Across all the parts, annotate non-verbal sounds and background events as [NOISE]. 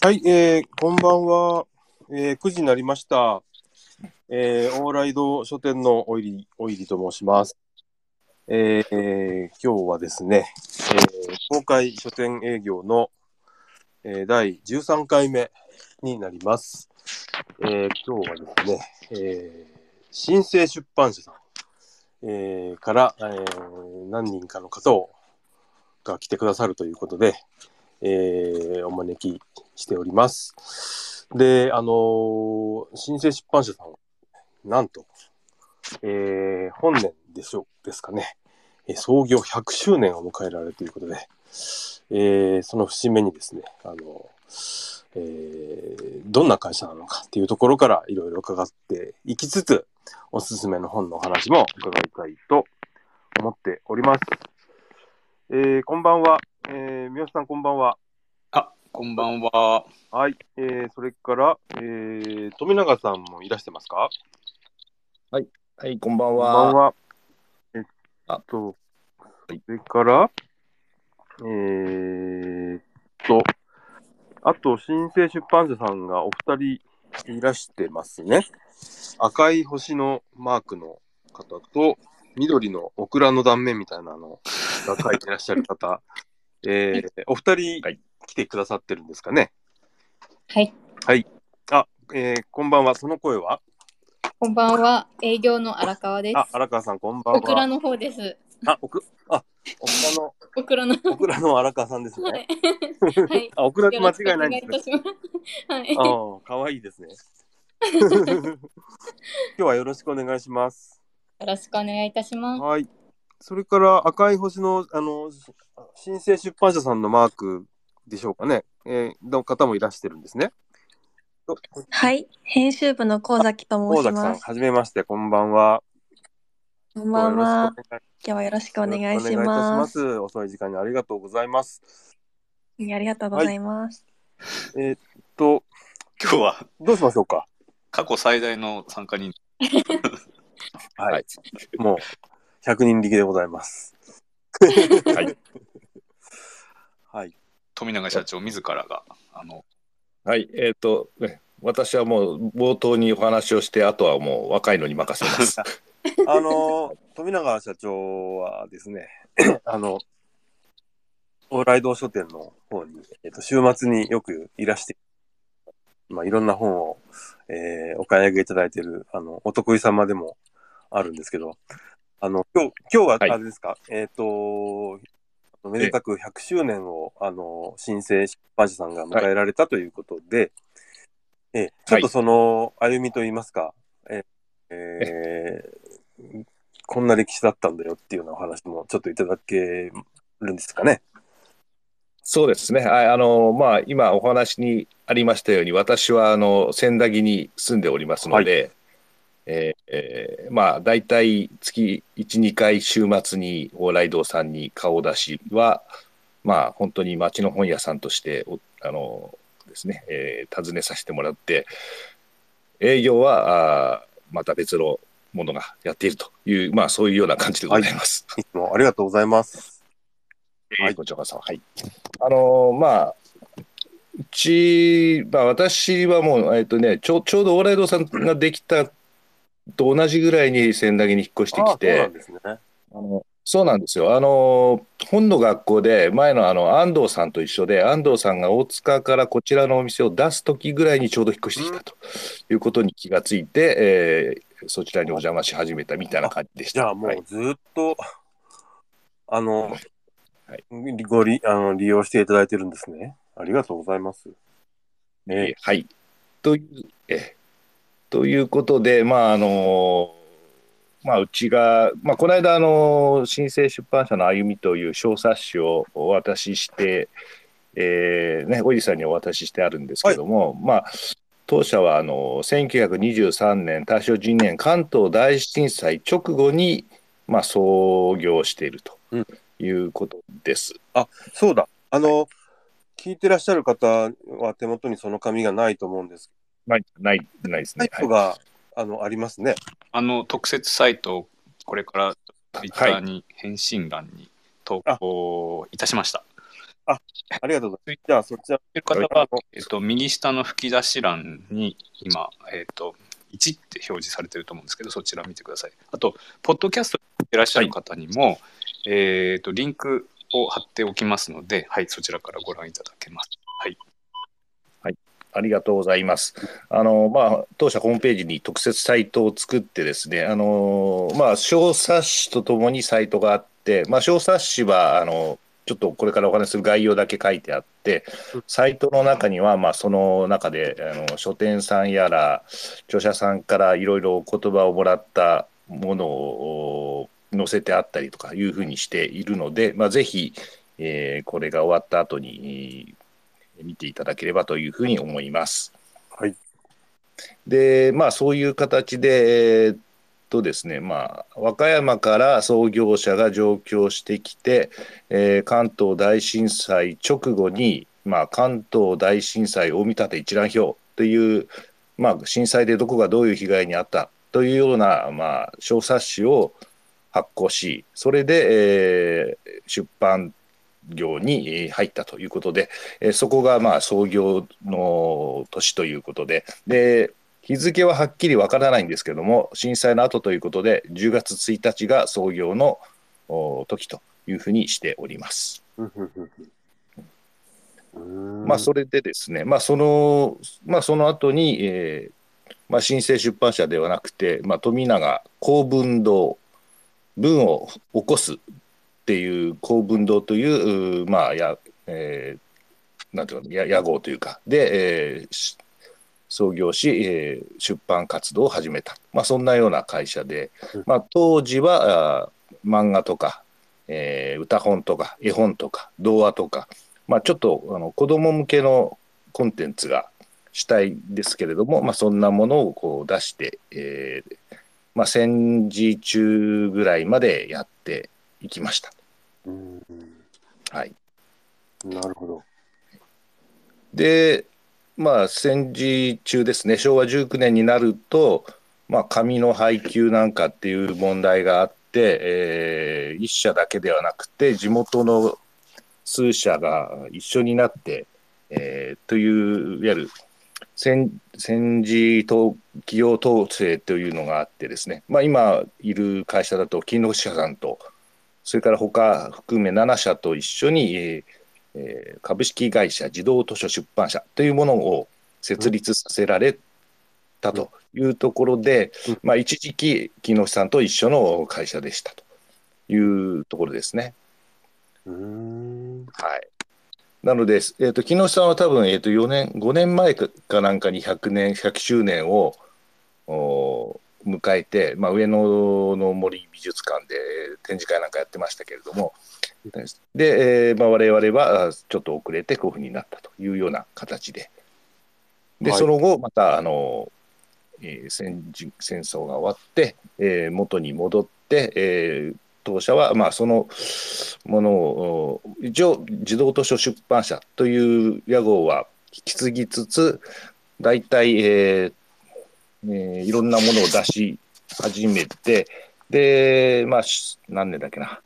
はい、えー、こんばんは。えー、9時になりました。えー、オーライド書店のおいり、おいりと申します。えー今日はですね、えー、公開書店営業の、えー第13回目になります。えー今日はですね、えー、新生出版社さん、えーから、えー何人かの方をが来てくださるということで、えーお招きしております。で、あのー新生出版社さん、なんと、えー本年でしょう、ですかね、えー創業100周年を迎えられるということで、えーその節目にですね、あのえーどんな会社なのかっていうところからいろいろ伺っていきつつ、おすすめの本のお話も伺いたいと思っております。えーこんばんは。えー、三好さんこんばんは。あ、こんばんは。はい。えー、それから、えー、富永さんもいらしてますか？はい、こんばんこんばは。んは。えっあと、はいそれから、えーっと、あと、新生出版社さんがお二人いらしてますね。赤い星のマークの方と、緑のオクラの断面みたいなのが書いてらっしゃる方、えー、お二人はい来てくださってるんですかね？はい、あ、えー、こんばんは。その声は？こんばんは。営業の荒川です。あ、荒川さん、こんばんは。オクラの方です。あ、オク、あ、オクラの、オクラの。オクラの荒川さんですはね。い。はい。[LAUGHS] あ、オクラって間違いないんですね。たします。はい。ああ、かわいいですね。[LAUGHS] 今日はよろしくお願いします。よろしくお願いいたします。はい。それから赤い星の、あの、新生出版社さんのマークでしょうかね。えー、の方もいらしてるんですね。はい、編集部の神崎と申します。はじめまして、こんばんは。こんばんは。今日はよろしくお願いしよろしくお願いいたしま。ますす。遅い時間にありがとうございます。はいありがとうございます。えーっと、今日はどうしましょうか？過去最大の参加人。[LAUGHS] はい。はいもう、100人力でございます。はい。[LAUGHS] はい。富永社長自らが、あの、はい、えっ、と、ね、私はもう冒頭にお話をして、あとはもう若いのに任せます。[LAUGHS] あの、富永社長はですね、[CLEARS THROAT] あの、往来堂書店の方に、えっと、週末によくいらして、まあ、いろんな本を、えーお買い上げいただいている、あの、お得意様でもあるんですけど、あの、今日、今日は、はいあれですか、えっ、と、めでたく100周年を、あの、新生出版社さんが迎えられたということで、えーちょっとその歩みといいますか、えーえーこんな歴史だったんだよっていうようなお話もちょっといただけるんですかね。そうですね。はい、あの、まあ、今お話にありましたように、私はあの千駄木に住んでおりますので、えーえーまあ、大体月1、2回週末に往来堂さんに顔出しは、まあ、本当に町の本屋さんとして、おあのですね、えー訪ねさせてもらって、営業は、あーまた別のものがやっているという、まあ、そういうような感じでございます。いつもありがとうございます。はい、こちらこそ。はい。あのーまあ、うち、まあ、私はもう、えっとね、ちょちょうど往来堂さんができたと同じぐらいに千駄木に引っ越してきてそうなんですよ。あの、本の学校で、前のあの、安藤さんと一緒で、安藤さんが大塚からこちらのお店を出す時ぐらいにちょうど引っ越してきたということに気がついて、えーそちらにお邪魔し始めたみたいな感じでした。じゃあもはいうずっと、あの、はいご利あの利用していただいてるんですね。ありがとうございます。えーはい。という、えーということで、まあ、あのまあ、うちが、まあ、この間、あの新生出版社の歩みという小冊子をお渡しして、えーね、おじさんにお渡ししてあるんですけども、まあ、当社はあの1923年大正12年関東大震災直後に、まあ、創業しているとうんいうことです。そうだ。あの、聞いてらっしゃる方は手元にその紙がないと思うんですない、ない、ないですサイね。トが、あの、ありますね。あの、特設サイトをこれからツイッターに返信欄に投稿いたしました。ありがとうございます。じゃあ、そちら。てる方は、えっと、右下の吹き出し欄に今、えっと、1って表示されてると思うんですけど、そちら見てください。あと、ポッドキャストにいらっしゃる方にも、えっと、リンクを貼っておきますので、はい、そちらからご覧いただけます。はい。ありがとうございます。あの、まあ、当社ホームページに特設サイトを作ってですね、あの、まあ、小冊子とともにサイトがあって、まあ、小冊子は、あの、ちょっとこれからお話しする概要だけ書いてあって、サイトの中には、まあ、その中で、あの書店さんやら、著者さんからいろいろ言葉をもらったものを載せてあったりとかいうふうにしているので、まあ、ぜひ、えーこれが終わった後に、えー見ていただければというふうに思います。はい。で、まあ、そういう形で、えーっとですね、まあ、和歌山から創業者が上京してきて、えー関東大震災直後に、まあ、関東大震災大見立て一覧表という、まあ、震災でどこがどういう被害に遭ったというような、まあ、小冊子を発行し、それで、えー出版業にえー入ったということで、えーそこがまあ創業の年ということで、で日付ははっきりわからないんですけども、震災の後ということで、10月1日が創業のお時というふうにしております。まあ、それでですね、まあ、その、まあ、その後に、えーまあ、新生出版社ではなくて、まあ、富永公文堂、文を起こすっていう公文堂という、まあ、や、えーなんていうの、や屋号というか、で、えーし創業し、えー出版活動を始めた。まあ、そんなような会社でうん、まあ、当時は、漫画とか、えー歌本とか、絵本とか、童話とか、まあ、ちょっとあの子供向けのコンテンツが主体ですけれども、まあ、そんなものをこう出して、えーまあ、戦時中ぐらいまでやっていきました。うんはい、なるほど。で、まあ、戦時中ですね、昭和19年になると、まあ、紙の配給なんかっていう問題があって、えー一社だけではなくて、地元の数社が一緒になって、えーという、いわゆる戦戦時と企業統制というのがあってですね、まあ、今いる会社だと、金の社さんと、それから他含め7社と一緒に、えーえー株式会社児童図書出版社というものを設立させられたというところで、うんまあ、一時期、木下さんと一緒の会社でしたというところですね。うーん。はい、なので、えー、と木下さんは多分、えー、と4年、5年前かかなんかに100年、100周年をお迎えて、まあ、上野の森美術館で展示会なんかやってましたけれども、で、えーまあ、我々はあちょっと遅れてこういうふうになったというような形で、ではい。その後、またあの、えー戦時戦争が終わって、えー元に戻って、えー当社は、まあ、そのものをお一応児童図書出版社という屋号は引き継ぎつつ大体、えーえーいろんなものを出し始めてで、まあ、何年だっけな。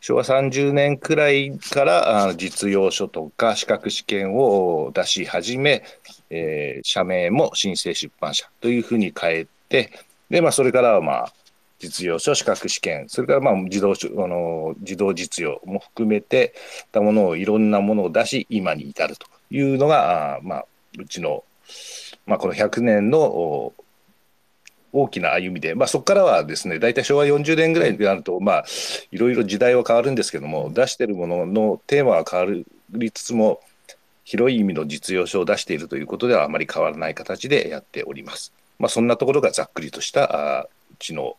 昭和30年くらいからあ実用書とか資格試験を出し始め、えー社名も新生出版社というふうに変えてで、まあ、それからはまあ実用書資格試験それからまあ自動あの自動実用も含めてたものをいろんなものを出し今に至るというのがあまあうちの、まあ、この100年の大きな歩みで、まあ、そこからはですね大体昭和40年ぐらいになると、まあ、いろいろ時代は変わるんですけども出しているもののテーマは変わりつつも広い意味の実用書を出しているということではあまり変わらない形でやっております。まあ、そんなところがざっくりとしたあうちの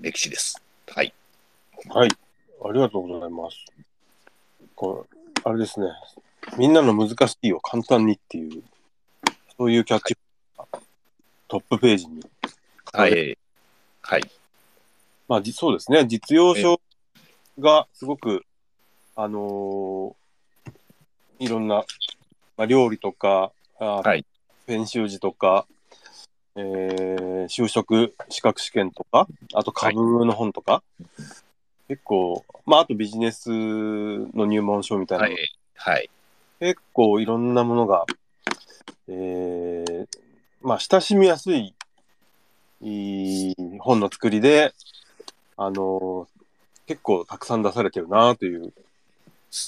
歴史です。はい。はい。ありがとうございます。これ、あれですね。みんなの難しいを簡単にっていう、そういうキャッチトップページに。はい。はい。まあ、じそうですね。実用書がすごく、あのーいろんな、まあ、料理とか、あはい編集時とか、えー就職資格試験とか、あと株の本とか、結構、まあ、あとビジネスの入門書みたいな、はい。はい。結構いろんなものが、えー、まあ、親しみやすいいい本の作りで、あの結構たくさん出されてるなという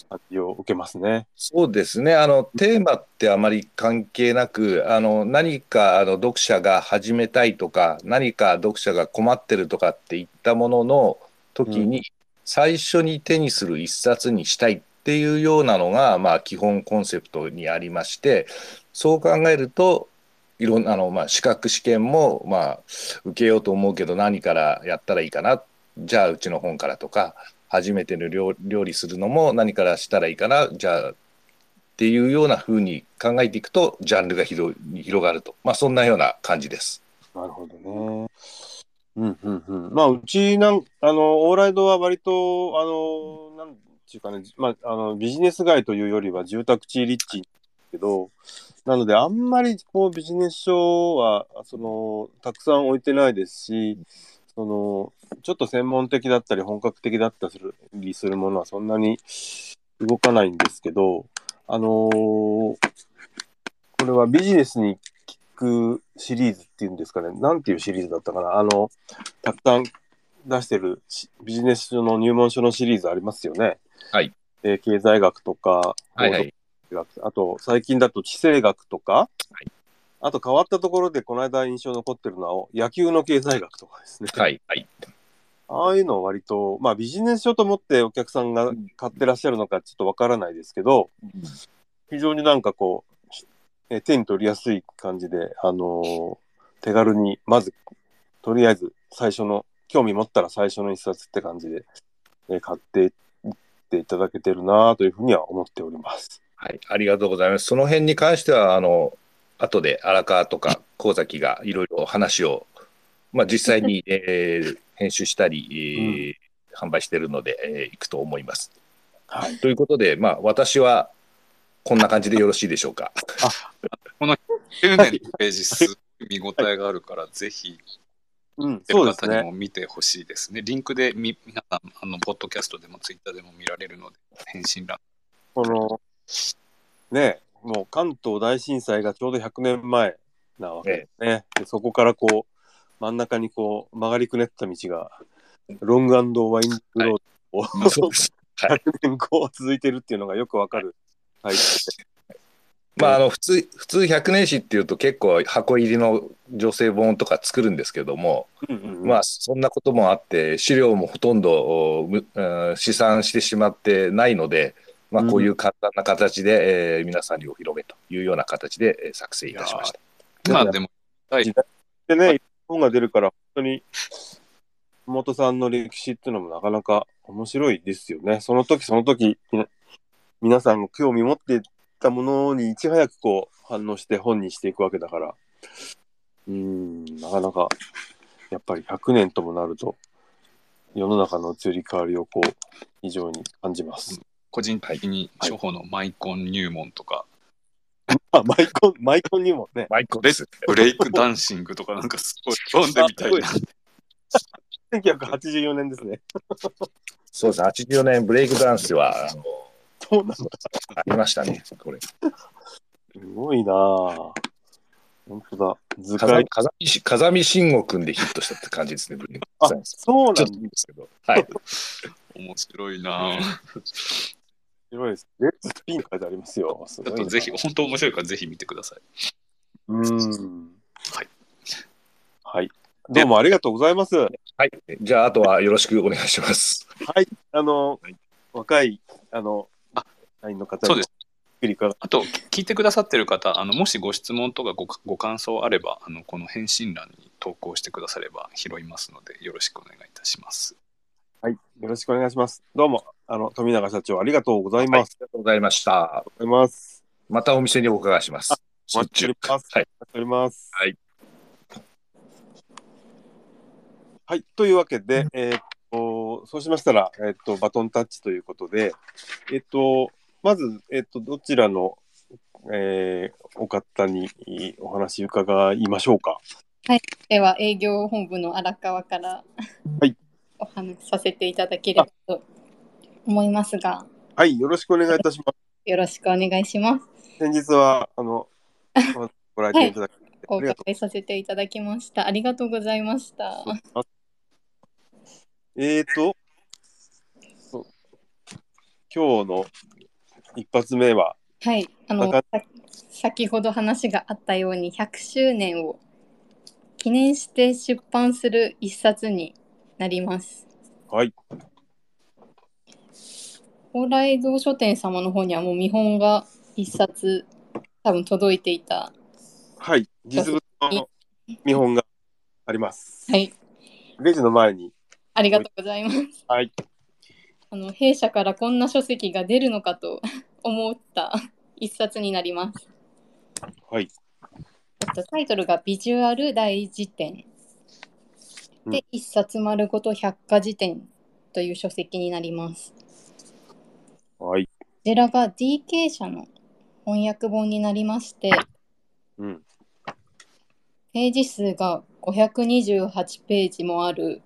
感じを受けますね。そうですね。あの、テーマってあまり関係なく、あの、何か、あの、読者が始めたいとか、何か読者が困ってるとかっていったものの時に、最初に手にする一冊にしたいっていうようなのが、まあ、基本コンセプトにありまして、そう考えると、いろんな、あの、まあ、資格試験も、まあ、受けようと思うけど、何からやったらいいかな。じゃあ、うちの本からとか、初めての料料理するのも何からしたらいいかな。じゃあ、っていうような風に考えていくと、ジャンルが広広がると。まあ、そんなような感じです。なるほどね。うんうんうん。まあ、うちなん、あの、オーライドは割と、あの、なんていうかね、まあ、あの、ビジネス街というよりは住宅地立地けど、なので、あんまりこうビジネス書は、その、たくさん置いてないですし、その、ちょっと専門的だったり、本格的だったりするものはそんなに動かないんですけど、あのーこれはビジネスに効くシリーズっていうんですかね、なんていうシリーズだったかな、あの、たくさん出してるしビジネス書の入門書のシリーズありますよね。はい。えー経済学とか、はいはい。学あと最近だと地政学とか、はいあと変わったところでこの間印象残ってるのは野球の経済学とかですね。はい。はい。ああいうのは割と、まあビジネス書と思ってお客さんが買ってらっしゃるのかちょっとわからないですけど、非常になんかこう、え手に取りやすい感じで、あのー手軽に、まず、とりあえず最初の、興味持ったら最初の一冊って感じで、えー買っていっていただけてるなというふうには思っております。はい。ありがとうございます。その辺に関しては、あの、後で荒川とか神崎がいろいろ話を、まあ、実際に、[LAUGHS] えー編集したり、えー販売しているので、えーいくと思います。はい。ということで、まあ、私はこんな感じでよろしいでしょうか。9年のページすごい見応えがあるから、[LAUGHS] ぜひうん、見てるそうですね。方にも見てほしいですね。リンクでみ皆さん、あの、ポッドキャストでもツイッターでも見られるので、返信欄。この、ね、もう関東大震災がちょうど100年前なわけですね。でそこからこう、真ん中にこう、曲がりくねった道が、ロングワインドロードを。はい。100 [LAUGHS] 年こう続いてるっていうのがよくわかるタイトまあ、あの、普通、普通100年史っていうと結構箱入りの女性本とか作るんですけども。うんうんうんまあ、そんなこともあって、資料もほとんどうん試算してしまってないので、まあ、こういう簡単な形で、えー皆さんにお披露目というような形でえー作成いたしました。まあでも、でね、本が出るから、本当に、本さんの歴史っていうのもなかなか面白いですよね。その時その時、皆さんが興味持っていたものにいち早くこう反応して本にしていくわけだから、うーん、なかなか、やっぱり100年ともなると、世の中の移り変わりをこう、非常に感じます。個人的に初歩のマイコン入門とか、あ、[LAUGHS] マイコン、マイコンにもね、マイコです。ブレイクダンシングとかなんかすごい読んでみたいな。1984年ですね。そうです。84年ブレイクダンスは、あの、そうなんだ。ありましたね。これ。すごいなぁ。本当だ。図風解。風見し風見慎吾君でヒットしたって感じですね、ブレイクあダン、ス。そうなんだちょっと。いいんですけど。はい。面白いなぁ白いです。レッツスピン書いてありますよ。すちょっとぜひ、本当面白いからぜひ見てください。うーん。はい。はい。どうもありがとうございます。ははい。じゃあ、あとはよろしくお願いします。い。あの、はい若い、あの、あ社員の方にそうです。あと、聞いてくださってる方、あのもしご質問とかごご感想あれば、あのこの返信欄に投稿してくだされば拾いますので、よろしくお願いいたします。はい。よろしくお願いします。どうも、あの、富永社長、ありがとうございはい。あります。がとうございました。ありがとうございます。またお店にお伺いします。お待ちしております。はい。おります。はい。はい。というわけで、えーっと、そうしましたら、えーっと、バトンタッチということで、えーっと、まず、えーっと、どちらの、えーお方にお話伺いましょうか。では営業本部の荒川から。お話しさせていただければと思いますが、はい、よろしくお願いいたします。よろしくお願いします。先日は、あの、ご来店いただき、おありがとう伺いさせていただきました。ありがとうございました。えーと、今日の一発目は、はい、あの先ほど話があったように100周年を記念して出版する一冊になります。はい、蓬莱堂書店様の方にはもう見本が一冊多分届いていた。はい、実物の見本があります。はい、レジの前に、ありがとうございます。はい、あの弊社からこんな書籍が出るのかと [LAUGHS] 思った一冊になります。はい、えっとタイトルが「ビジュアル大辞典」うんで、一冊丸ごと百科事典という書籍になります。はい、こちらが DK 社の翻訳本になりまして、うん、ページ数が528ページもある、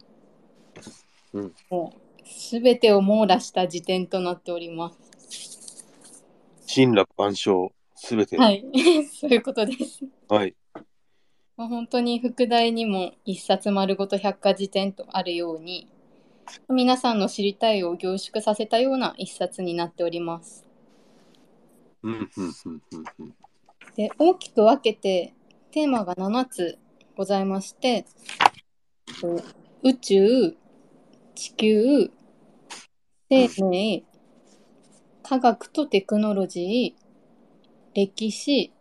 うんもうすべてを網羅した辞典となっております。神羅万象、すべて。はい、[LAUGHS] そういうことです。はい、まあ、本当に副題にも一冊丸ごと百科事典とあるように皆さんの知りたいを凝縮させたような一冊になっております。で大きく分けてテーマが7つございましてと宇宙地球生命科学とテクノロジー歴史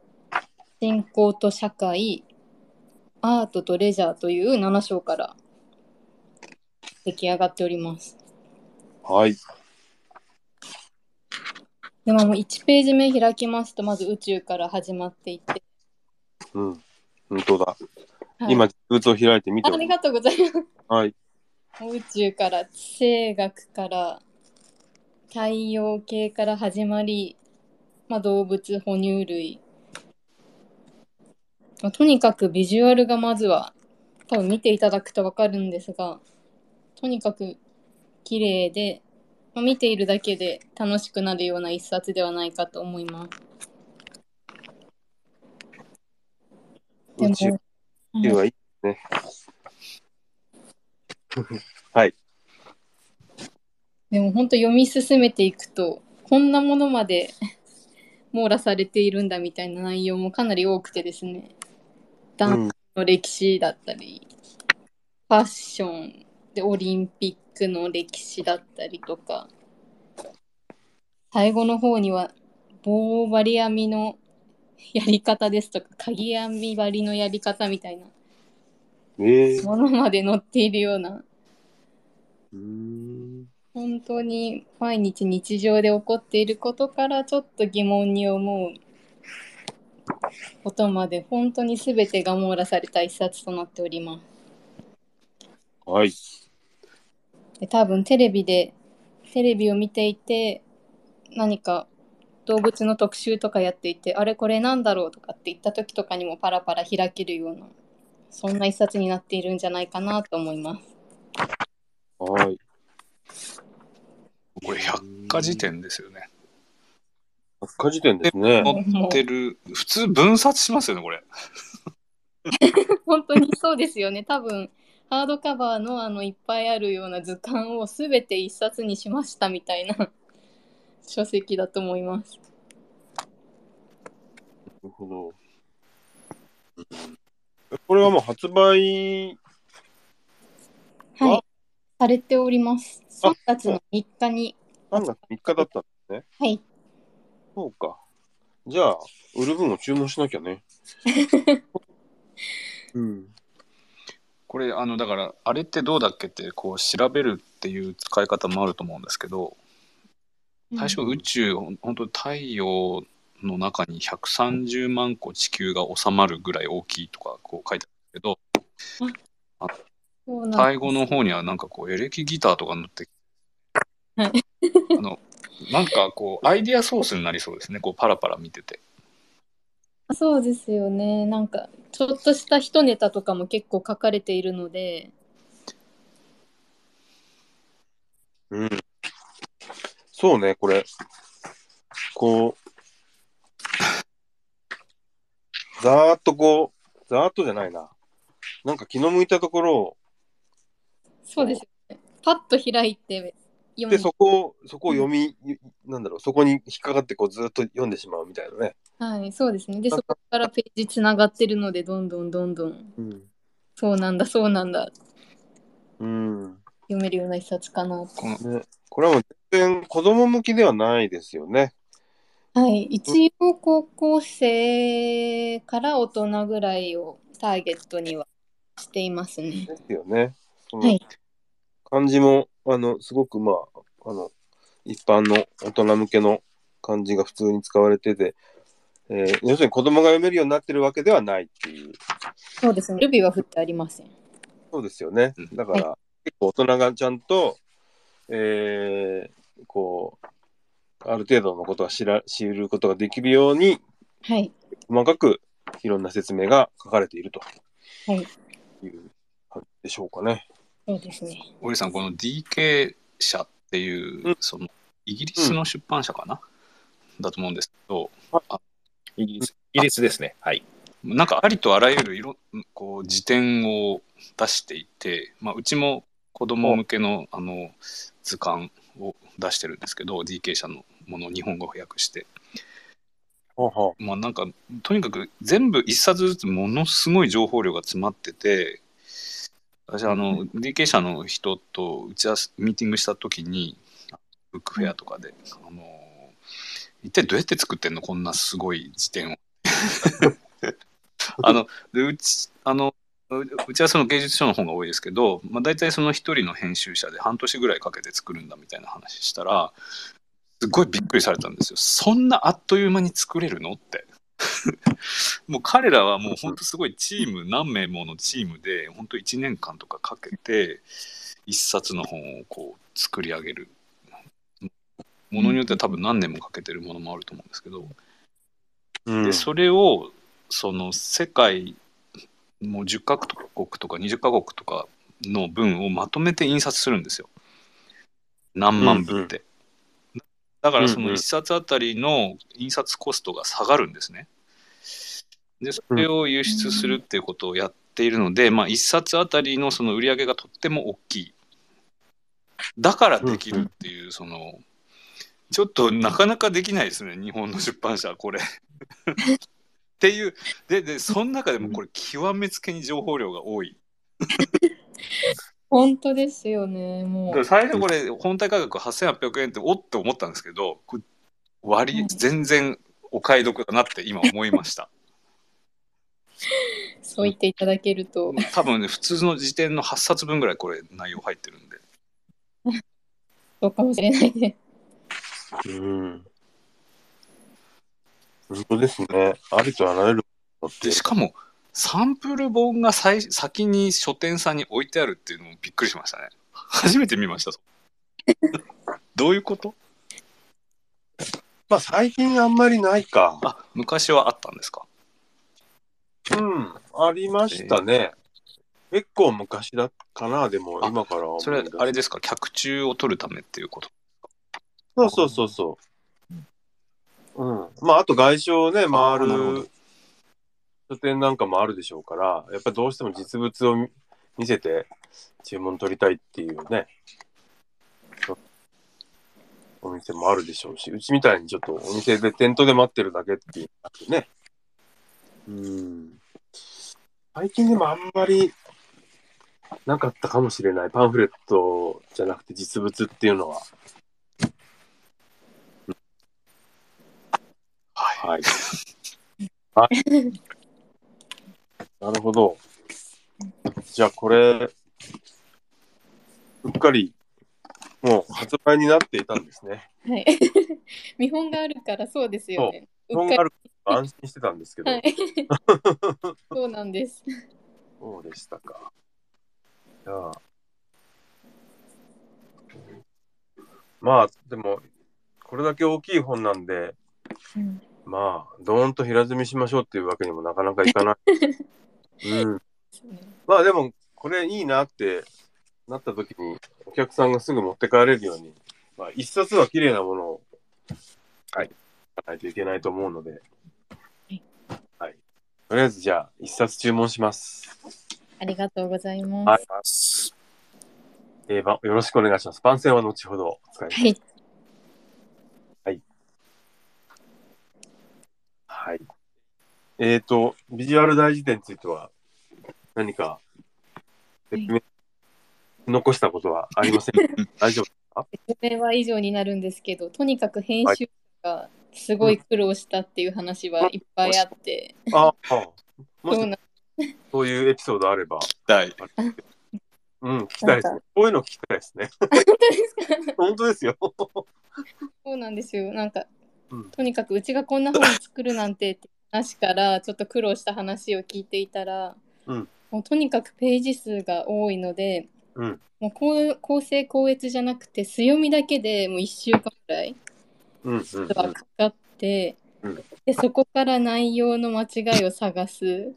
信仰と社会アートとレジャーという7章から出来上がっております。はい、でももう1ページ目開きますとまず宇宙から始まっていって、うん、本当だ。はい。今、実物を開いてみてあありがとうございます。はい、宇宙から地政学から太陽系から始まり、まあ、動物哺乳類、まあ、とにかくビジュアルがまずは多分見ていただくと分かるんですがとにかく綺麗で、まあ、見ているだけで楽しくなるような一冊ではないかと思います。でも宇宙はいいね。[LAUGHS] はい、でも本当読み進めていくとこんなものまで [LAUGHS] 網羅されているんだみたいな内容もかなり多くてですねダンスの歴史だったり、ファッションでオリンピックの歴史だったりとか最後の方には棒針編みのやり方ですとか鍵編み針のやり方みたいなええものまで載っているようなうーん、本当に毎日日常で起こっていることからちょっと疑問に思うことまで本当に全てが網羅された一冊となっております。はい、で多分テレビでテレビを見ていて何か動物の特集とかやっていてあれこれなんだろうとかって言った時とかにもパラパラ開けるようなそんな一冊になっているんじゃないかなと思います。はい。これ百科事典ですよね。百科事典ですね。載ってる、普通分冊しますよね、これ。[LAUGHS] 本当にそうですよね。多分ハードカバーのあのいっぱいあるような図鑑をすべて一冊にしましたみたいな書籍だと思います。なるほど。これはもう発売、あはい。されております。あ3月の3日に。3月3日だったんですね。はい。そうか。じゃあ、売る分を注文しなきゃね。[LAUGHS] うん。これ、あの、だから、あれってどうだっけって、こう、調べるっていう使い方もあると思うんですけど、最初宇宙、ほん本当太陽の中に130万個地球が収まるぐらい大きいとか、こう書いてあるんですけど、そうなん最後の方にはなんかこうエレキギターとか塗ってはいあのなんかこうアイディアソースになりそうですねこうパラパラ見ててそうですよね。なんかちょっとした一ネタとかも結構書かれているので、うん。そうね、これ。こう、ざーっとこう、ざーっとじゃないな。なんか気の向いたところを、そうですよね。パッと開いて読で、む。そこを、そこを読み、なんだろう、そこに引っかかってこうずっと読んでしまうみたいなね。はい、そうですね。で、そこからページつながってるので、どんどんどんどん、うん。そうなんだ、そうなんだ、うん。読めるような一冊かなと。ね、これはもう全然子供向きではないですよね。はい、一応高校生から大人ぐらいをターゲットにはしていますね。ですよね。はい、漢字も、あの、すごくまあ、あの、一般の大人向けの漢字が普通に使われてて、えー要するに子供が読めるようになってるわけではないっていう。そうですね。ルビーは振ってありません。そうですよねうん。だから、結構大人がちゃんと、えーこう、ある程度のことは知ら知ることができるように、はい、細かくいろんな説明が書かれているとはい、いう感じでしょうかね。そうですね。堀さん、この DK 社っていう、うんそのイギリスの出版社かな、だと思うんですけど、イギリスイギリスですね。はい。なんかありとあらゆる色こう辞典を出していて、まあ、うちも子供向けのあの図鑑を出してるんですけど DK 社のものを日本語訳して、まあ、なんかとにかく全部一冊ずつものすごい情報量が詰まってて私あの DK 社の人と打ち合わせミーティングした時にブックフェアとかで、あの一体どうやって作ってんの？こんなすごい辞典を。[LAUGHS] あのでうちあのううちはその芸術書の本が多いですけど、まあ、大体その一人の編集者で半年ぐらいかけて作るんだみたいな話したらすごいびっくりされたんですよ。そんなあっという間に作れるの？って。[LAUGHS] もう彼らはもう本当すごいチーム何名ものチームで本当1年間とかかけて一冊の本をこう作り上げる。ものによっては多分何年もかけてるものもあると思うんですけど、うん。でそれをその世界もう10カ国とか20カ国とかの文をまとめて印刷するんですよ。何万部って、だからその1冊あたりの印刷コストが下がるんですね。でそれを輸出するっていうことをやっているので、まあ、1冊あたりのその売り上げがとっても大きい。だからできるっていうそのちょっとなかなかできないですね日本の出版社はこれ。っていうででその中でもこれ極めつけに情報量が多い。[LAUGHS] 本当ですよね。もう。最初これ本体価格8800円っておって思ったんですけど割うん全然お買い得だなって今思いました。[LAUGHS] そう言っていただけると。多分ね普通の辞典の8冊分ぐらいこれ内容入ってるんで。[LAUGHS] そうかもしれないね。うん。本当ですね。ありとあらゆるでしかもサンプル本が最先に書店さんに置いてあるっていうのもびっくりしましたね。[LAUGHS] 初めて見ました。[LAUGHS] どういうこと？まあ最近あんまりないか。あ昔はあったんですか？うん。ありましたね。結構昔だかな、でもあ今から思い出すそれあれですか？客中を取るためっていうこと？そうそうそうそう。うん。まああと外商をね、回あーなるほどる書店なんかもあるでしょうから、やっぱりどうしても実物を見見せて注文取りたいっていうね。お店もあるでしょうし、うちみたいにちょっとお店で店頭で待ってるだけっていうね。うん。最近でもあんまりなかったかもしれない。パンフレットじゃなくて実物っていうのは。はい。はい。なるほど。じゃあこれ、うっかり、もう発売になっていたんですね。はい。[LAUGHS] 見本があるからそうですよね。日本があるから安心してたんですけど、はい。そうなんです。そうでしたか。じゃあ、まあ、でも、これだけ大きい本なんで、うんまあ、どーんと平積みしましょうっていうわけにもなかなかいかない。[LAUGHS] うん。まあでも、これいいなって、なった時に、お客さんがすぐ持って帰れるように、まあ、一冊は綺麗なものを、はい。ないといけないと思うので、いはい。とりあえず、じゃあ、一冊注文します。ありがとうございます。ははいえーばよろしくお願いします。番宣は後ほどお使います。い。はい。えっ、と、ビジュアル大辞典については、何か、説明、残したことはありませんか？[LAUGHS] 大丈夫説明は以上になるんですけど、とにかく編集がすごい苦労したっていう話はいっぱいあって、ああ、もしそういうエピソードあれば、はい。[LAUGHS] うん、聞きたいですね。こういうの聞きたいですね。本当ですか？本当ですよ。[LAUGHS] そうなんですよ。なんか、うんとにかくうちがこんな本作るなんてって話からちょっと苦労した話を聞いていたら、うんもうとにかくページ数が多いので、うんもうこう構成校閲じゃなくて強読みだけでもう1週間くらいうん、うん、はかかって、うんでそこから内容の間違いを探す。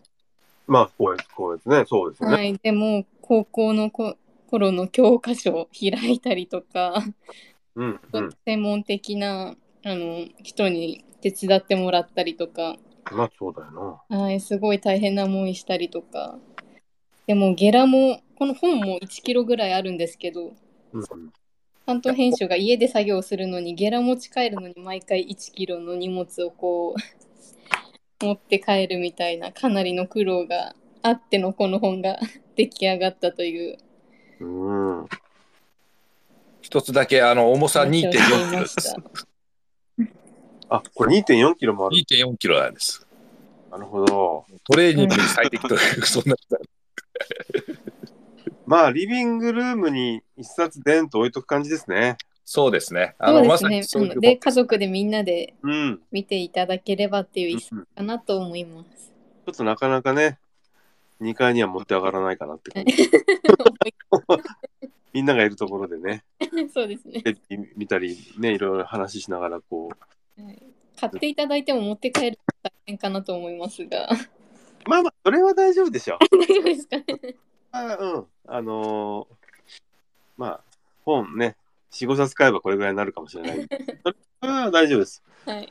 まあ、こうです、ね。そうですよね。はい、でも高校のこ頃の教科書を開いたりとか、うん、うん。専門的なあの人に手伝ってもらったりとか、まあ、そうだよな。はい、すごい大変な思いしたりとか。でもゲラもこの本も1キロぐらいあるんですけどうん、うん。担当編集が家で作業するのにゲラ持ち帰るのに毎回1キロの荷物をこう [LAUGHS] 持って帰るみたいなかなりの苦労があってのこの本が [LAUGHS] 出来上がったといううん。一つだけ、あの、重さ2.4話をしていキロですた。。あ、これ2.4キロもある。2.4キロなんです。なるほど。トレーニングに最適という、[LAUGHS] そんな。[LAUGHS] まあ、リビングルームに一冊でんと置いとく感じですね。そうですね。あの、そうでますさねにそういで家族でみんなでうん。見ていただければっていう一うん冊かなと思います。ちょっとなかなかね、2階には持って上がらないかなって感じ。[LAUGHS] みんながいるところでね、そうですね。見たり、ね、いろいろ話しながら、こはい買っていただいても持って帰るの大変かなと思いますが。う。まあまあ、それは大丈夫でしょう。[LAUGHS] 大丈夫ですかね。あうん。あのーまあ、本ね、4、5冊買えばこれぐらいになるかもしれない。それは大丈夫です。はい。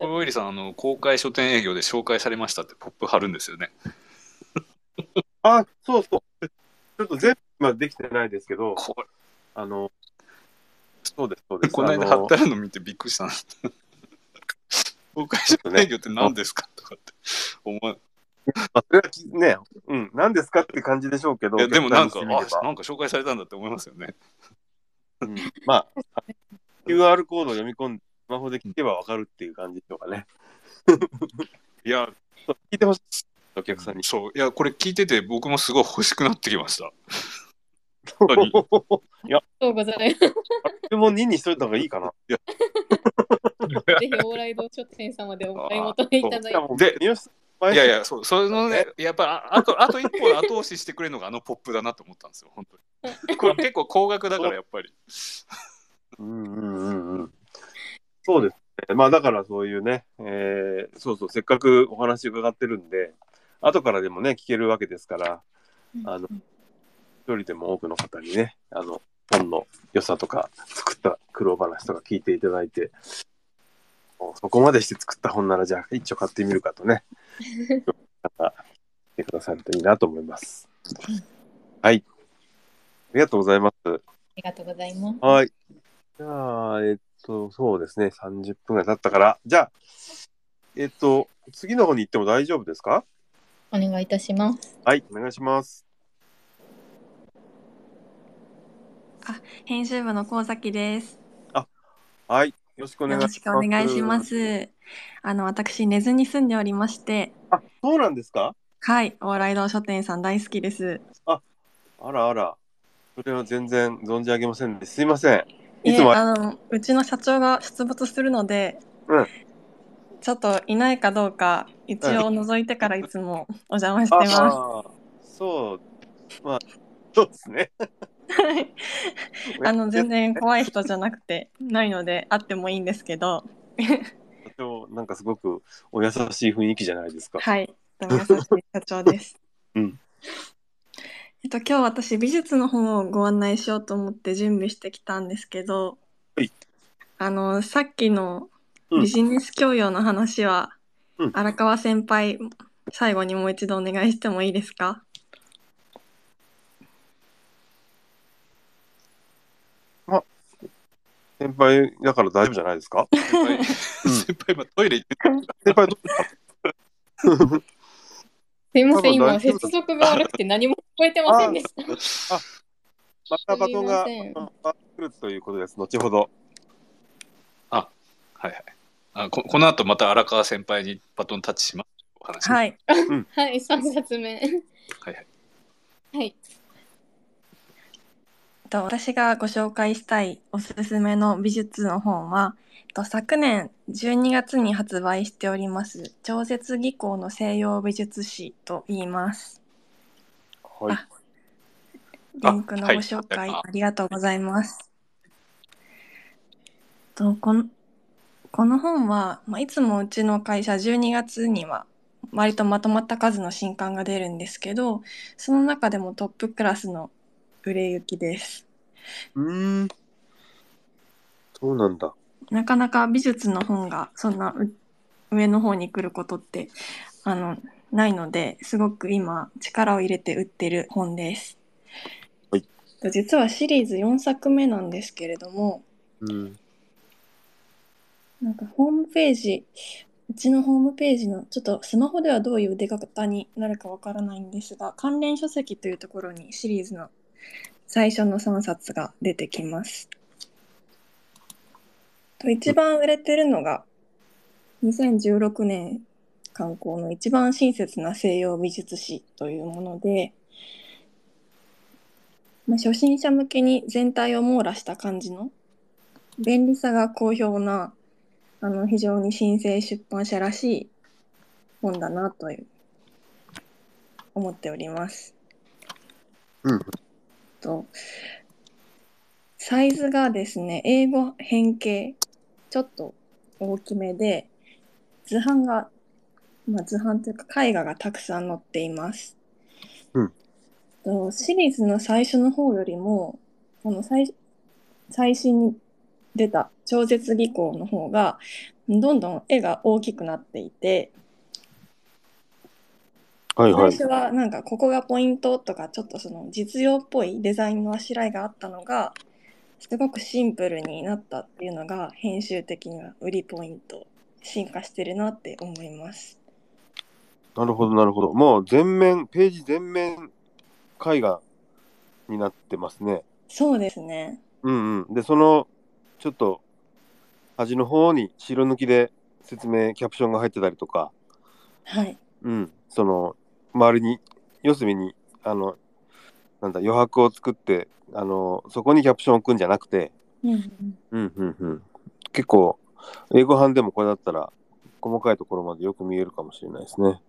ウィリさん、あの、公開書店営業で紹介されましたってポップ貼るんですよね。あ、そうそう。ちょっと全部までできてないですけど、あの、そうです、そうです。この間貼ってあるの見てびっくりしたな。[LAUGHS] 公開書店営業って何ですかとかって思う。まあ、それはきね、うん、何ですかって感じでしょうけど、いやでもなんか、あ、なんか紹介されたんだって思いますよね。うんまあ、[LAUGHS] QR コードを読み込んで、スマホで聞けばわかるっていう感じでしょうかね。いや、[LAUGHS] 聞いてほしい、お客さんに。そう。いや、これ聞いてて僕もすごい欲しくなってきました。当に [LAUGHS] いや、ありがとうございます。注文2にしといた方がいいかな。[LAUGHS] ぜひ、往来堂書店様でお買い求めいただいて。で三好さん前いやいや、そう、そのね、やっぱああと、あと一歩後押ししてくれるのがあのポップだなと思ったんですよ、本当に。[LAUGHS] これ結構高額だから、やっぱり。うんうんうんうん。そうですね。まあだからそういうね、えーそうそう、せっかくお話伺ってるんで、後からでもね、聞けるわけですから、あの一人でも多くの方にね、あの、本の良さとか、作った苦労話とか聞いていただいて、そこまでして作った本なら、じゃあ一応買ってみるかとね、まてくださるといいなと思います。はい。ありがとうございます。ありがとうございます。はい。じゃあ、えっと、そうですね、30分ぐらい経ったから、じゃあ、えっと、次の方に行っても大丈夫ですか？お願いいたします。はい、お願いします。編集部の高崎です。はい、よろしくお願よろしいします。くお願いしま。す。あの、私、根津に住んでおりまして、あ、そうなんですか？はい、往来堂書店さん大好きです。あらあら、それは全然存じ上げませんですいません。いつもえあの、うちの社長が出没するので、うんちょっといないかどうか、一応覗いてからいつもお邪魔してます。そう、まあ、そうですね。はい。あの、全然怖い人じゃなくて、ないので、あってもいいんですけど、社長なんかすごくお優しい雰囲気じゃないですか。はい、優しい社長です。[LAUGHS] うん。えっと、今日私美術の本をご案内しようと思って準備してきたんですけど、はい。あのさっきのうん。ビジネス教養の話は、うん。荒川先輩最後にもう一度お願いしてもいいですか？先輩だから大丈夫じゃないですか？先輩、[LAUGHS] 先輩今トイレ行って先輩どうですかすいません、今、接続が悪くて何も聞こえてませんでした。またバトンが来るということです。後ほど。はいはい。あここの後また荒川先輩にバトンタッチします。お話。い。はい。はい、3冊目。はいはい。はい。と私がご紹介したいおすすめの美術の本はと昨年12月に発売しております超絶技巧の西洋美術史と言いますはい。あリンクのご紹介はいありがとうございます。とこのこの本は、まあ、いつもうちの会社12月には割とまとまった数の新刊が出るんですけどその中でもトップクラスの売れ行きです。うーん。そうなんだ。なかなか美術の本がそんなう上の方に来ることってあのないのですごく今力を入れて売ってる本です。はい実はシリーズ4作目なんですけれどもうん。なんかホームページうちのホームページのちょっとスマホではどういう出方になるかわからないんですが関連書籍というところにシリーズの最初の3冊が出てきます。と一番売れてるのが2016年刊行の一番親切な西洋美術史というもので、まあ、初心者向けに全体を網羅した感じの便利さが好評なあの非常に新生出版社らしい本だなという思っております。うん。とサイズがですね英語変形ちょっと大きめで図版が、まあ、図版というか絵画がたくさん載っています。うんとシリーズの最初の方よりもこの最最新に出た超絶技巧の方がどんどん絵が大きくなっていてはいはい。最初はなんかここがポイントとかちょっとその実用っぽいデザインのあしらいがあったのがすごくシンプルになったっていうのが編集的には売りポイント進化してるなって思います。なるほど、なるほど。もう全面、ページ全面絵画になってますね。そうですね。うんうん。で、その、ちょっと、端の方に白抜きで説明、キャプションが入ってたりとか、はい。うん、その、周りに、四隅に、あの、なんだ、余白を作って、あの、そこにキャプションを置くんじゃなくて、うんうん、うん。結構、英語版でもこれだったら、細かいところまでよく見えるかもしれないですね。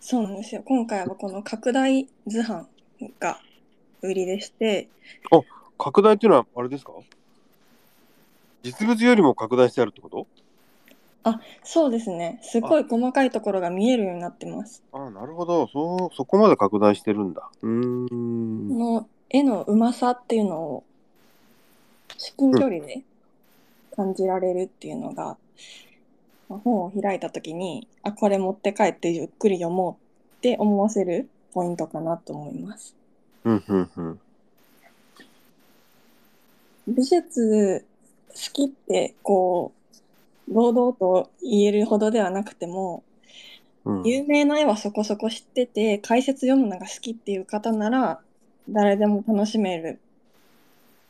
そうなんですよ。今回はこの拡大図版が売りでして、拡大っていうのは、あれですか？実物よりも拡大してあるってこと？そうですね。すごい細かいところが見えるようになってます。ああ、なるほど。そう、そこまで拡大してるんだ。うーこん。の絵のうまさっていうのを至近距離で感じられるっていうのが、まあ本を開いた時にあこれ持って帰ってゆっくり読もうって思わせるポイントかなと思います。うんうんうん。美術好きってこう堂々と言えるほどではなくてもうん、有名な絵はそこそこ知ってて解説読むのが好きっていう方なら誰でも楽しめる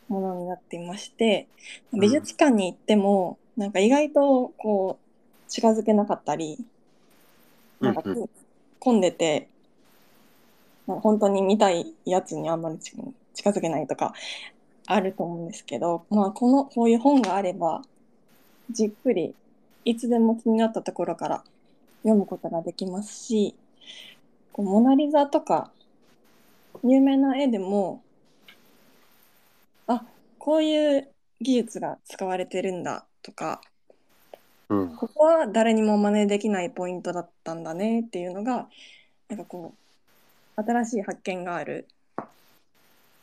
ものになっていましてん。美術館に行ってもなんか意外とこう近づけなかったりなんかうんう混んでて本当に見たいやつにあんまり近近づけないとかあると思うんですけど、まあ、このこういう本があればじっくりいつでも気になったところから読むことができますしこうモナ・リザとか有名な絵でもあこういう技術が使われてるんだとかうん。ここは誰にも真似できないポイントだったんだねっていうのがなんかこう新しい発見がある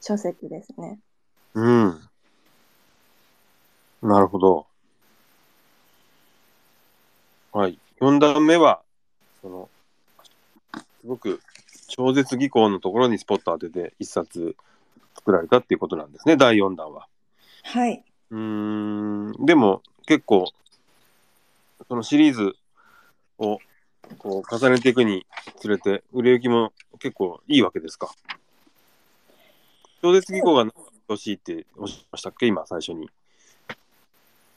書籍ですね。うん。なるほど。はい。4段目は、その、すごく超絶技巧のところにスポット当てて一冊作られたっていうことなんですね、第4弾は。はい。うーん、でも結構、そのシリーズをこう重ねていくにつれて、売れ行きも結構いいわけですか？超絶技巧が欲しいっておっしゃいましたっけ、今最初に。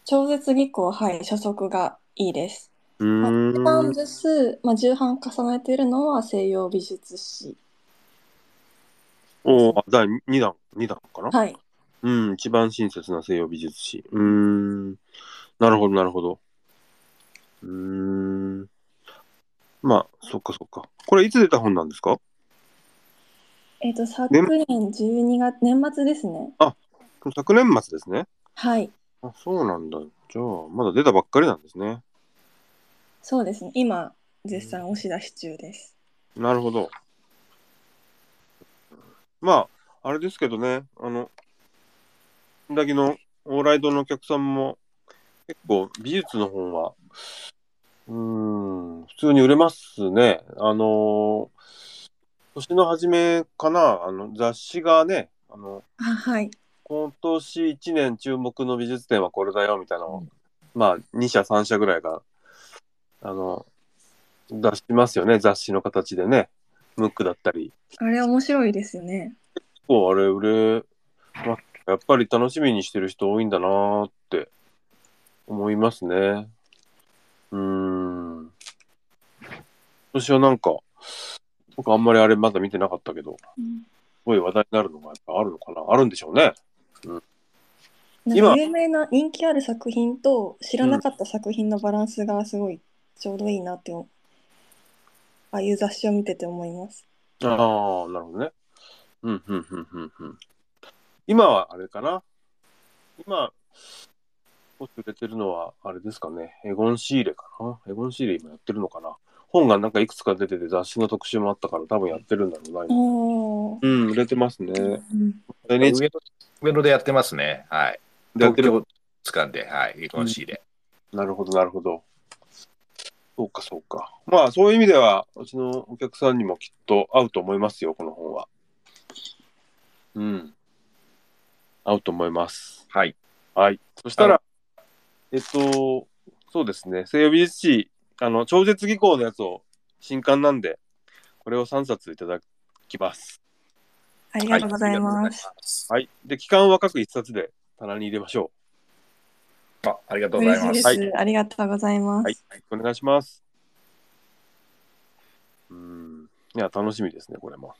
超絶技巧、はい、初速がいいです。うまあ。一番部数、まあ、重版重ねているのは西洋美術史。おお、第2弾、2弾かな、はい。うん、一番親切な西洋美術史。うーん。なるほど、なるほど。うーん。まあ、そっかそっか。これいつ出た本なんですか？えっ、と、昨年12月、年末ですね。昨年末ですね。はい。あ、そうなんだ。じゃあ、まだ出たばっかりなんですね。そうですね。今、絶賛押し出し中です。なるほど。まあ、あれですけどね、あの、だけのオーライドのお客さんも、結構美術の本は、うーん、普通に売れますね。あの年の初めかな、あの、雑誌がね、あの、あはい。今年1年注目の美術展はこれだよみたいなのを、まあ2社3社ぐらいがあの出しますよね。雑誌の形でね。ムックだったり。あれ面白いですよね。結構あれ売れ、まやっぱり楽しみにしてる人多いんだなーって。思いますね。うーん。今年はなんか僕あんまりあれまだ見てなかったけどすごい話題になるのがやっぱあるのかな。あるんでしょうね。なん有名な人気ある作品と知らなかった作品のバランスがすごいちょうどいいなって、ああいう雑誌を見てて思います。ああ、なるほどね。うん、うん、うん、うん、うん。今はあれかな？今、少し売れてるのは、あれですかね？エゴン・シーレかな？エゴン・シーレ今やってるのかな？本がなんかいくつか出てて雑誌の特集もあったから多分やってるんだろうな。うん、売れてますね。うん、NHK 上野上野でやってますね。はい。でやってる？東京掴んで、はい。エコンシーで。なるほど、なるほど。そうか、そうか。まあ、そういう意味では、うちのお客さんにもきっと合うと思いますよ、この本は。うん。合うと思います。はい。はい。そしたら、えっと、そうですね、西洋美術史、あの、超絶技巧のやつを新刊なんで、これを3冊いただきます。ありがとうございます。す。はい。で、期間は各1冊で棚に入れましょあありがとうございます。です、ありがとうございまう。す。はい。お願いします。うん。いや、楽しみですね、これも。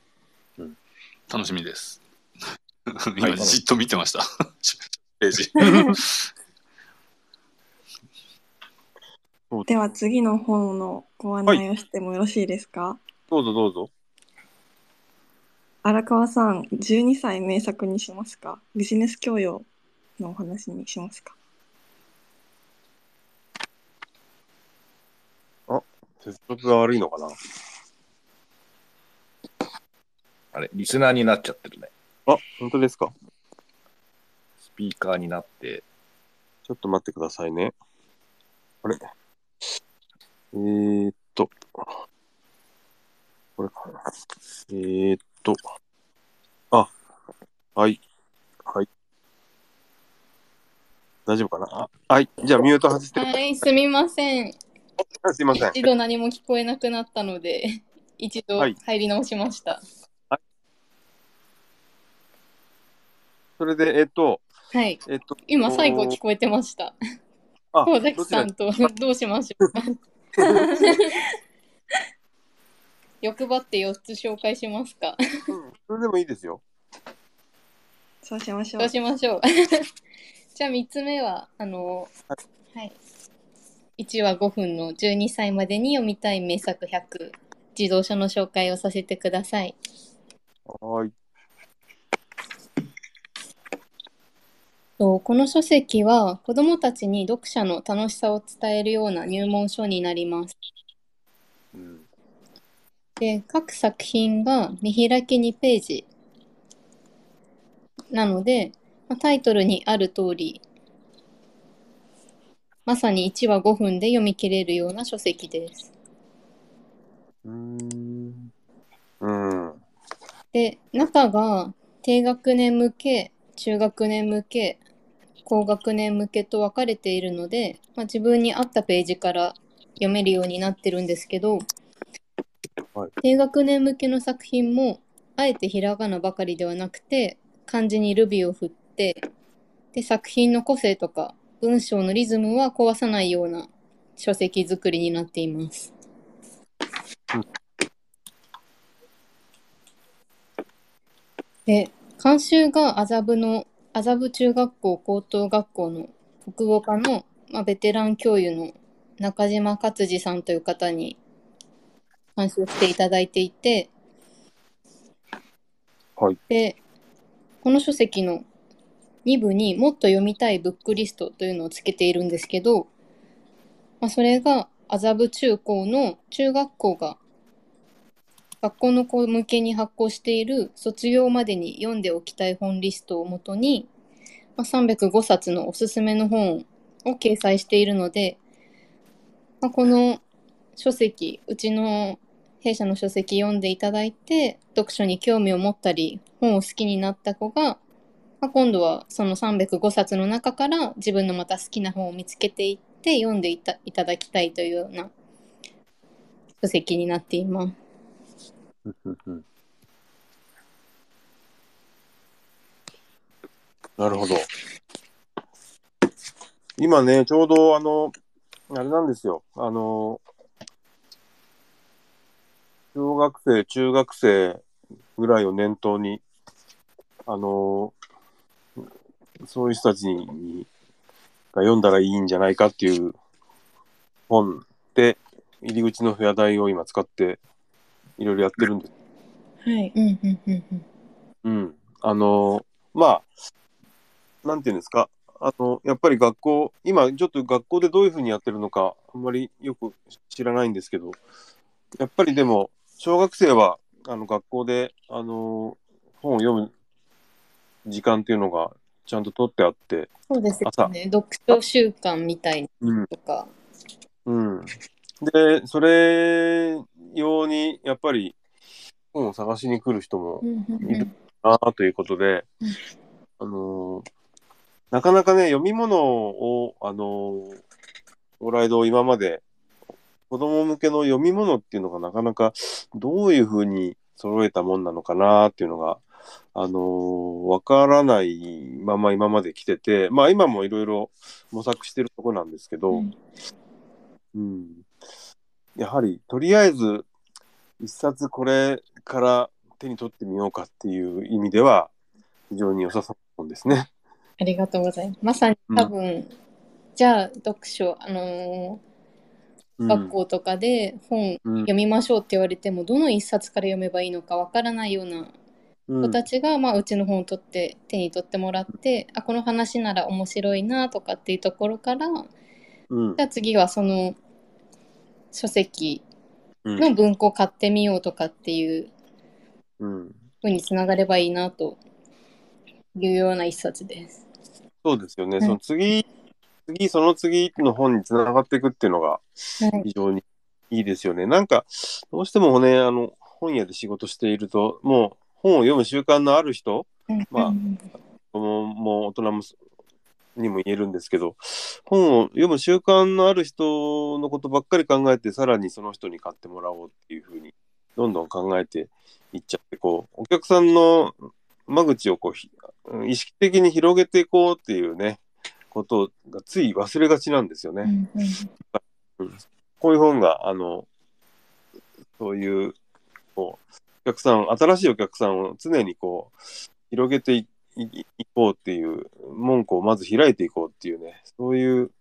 楽しみです。い今、じっと見てました。[LAUGHS] ページ。では次の本のご案内をしてもよろしいですか、どうぞどうぞ。荒川さん、12歳名作にしますか？ビジネス教養のお話にしますか？接続が悪いのかな？あれ、リスナーになっちゃってるね。あ、本当ですか？スピーカーになって。ちょっと待ってくださいね。あれ？えー、っと。これかな。えー、っと。あ、はい。はい。大丈夫かな？あはい。じゃあミュート外して。はい、すみません。あ [LAUGHS] すいません。一度何も聞こえなくなったので、[LAUGHS] 一度はい入り直しました。それで、えーっと、はい。えーっと。今、最後聞こえてました。あ、小崎さんとどうしましょうか？欲張って4つ紹介しますか？うんそれでもいいですよ。そうしましょうどう。しましょう。[LAUGHS] じゃあ3つ目は、あの、はい。1話5分の12歳までに読みたい名作100、自動車の紹介をさせてください。はーい。とこの書籍は子どもたちに読者の楽しさを伝えるような入門書になります。うん。で、各作品が見開き2ページなので、まあタイトルにある通り、まさに1話5分で読み切れるような書籍です。うーん。うん。で、中が低学年向け、中学年向け、高学年向けと分かれているので、まあ、自分に合ったページから読めるようになってるんですけど、はい低学年向けの作品も、あえてひらがなばかりではなくて、漢字にルビを振って、で、作品の個性とか、文章のリズムは壊さないような書籍作りになっています。で、監修が麻布の麻布中学校高等学校の国語科の、まあ、ベテラン教諭の中島勝次さんという方に監修していただいていて、はいで、この書籍の2部にもっと読みたいブックリストというのをつけているんですけど、まあ、それが麻布中高の中学校が学校の子向けに発行している卒業までに読んでおきたい本リストをもとに、まあ、305冊のおすすめの本を掲載しているので、まあ、この書籍、うちの弊社の書籍読んでいただいて、読書に興味を持ったり、本を好きになった子が、まあ、今度はその305冊の中から自分のまた好きな本を見つけていって読んでいたいただきたいというような書籍になっています。なるほど。今ね、ちょうどあの、あれなんですよ。あの、小学生、中学生ぐらいを念頭に、あの、そういう人たちにが読んだらいいんじゃないかっていう本で、入り口の部屋代を今使って、いろいろやってるんですはい。うんうんうんうんうん。あの、まあ、なんていうんですか。あの、やっぱり学校、今ちょっと学校でどういうふうにやってるのか、あんまりよく知らないんですけど、やっぱりでも、小学生は、あの、学校で、あの、本を読む時間っていうのがちゃんと取ってあって、そうですよ朝ね。読書習慣みたいうん。とか。うん。で、それ用に、やっぱり、本を探しに来る人もうんうんいるなあということでうん、あのーなかなかね、読み物を、あのーオーライド今まで、子供向けの読み物っていうのがなかなかどういうふうに揃えたもんなのかなっていうのが、あのーわからないまま今まで来てて、まあ今もいろいろ模索してるとこなんですけど、うんうん。やはり、とりあえず、一冊これから手に取ってみようかっていう意味では、非常に良さそうなんですね。ありがとうございます。まさに多分、じゃあ読書、あのーうん学校とかで本うん読みましょうって言われても、どの一冊から読めばいいのかわからないようなうん子たちが、まあ、うちの本を取って手に取ってもらって、あこの話なら面白いなとかっていうところから、うんじゃあ次はその書籍うんの文庫買ってみようとかっていううんふうにつながればいいなというような一冊です。そうですよね。んその次、次、その次の本につながっていくっていうのがはい。非常にいいですよね。なんか、どうしてもね、あの、本屋で仕事していると、もう本を読む習慣のある人、まあうん子供も大人もにも言えるんですけど、本を読む習慣のある人のことばっかり考えて、さらにその人に買ってもらおうっていうふうに、どんどん考えていっちゃって、こう、お客さんの間口をこうひ、意識的に広げていこうっていうね、ことがつい忘れがちなんですよね。こういう本が、あの、そういう、こう、お客さん、新しいお客さんを常にこう、広げていこうっていう、門戸をまず開いていこうっていうね、そういう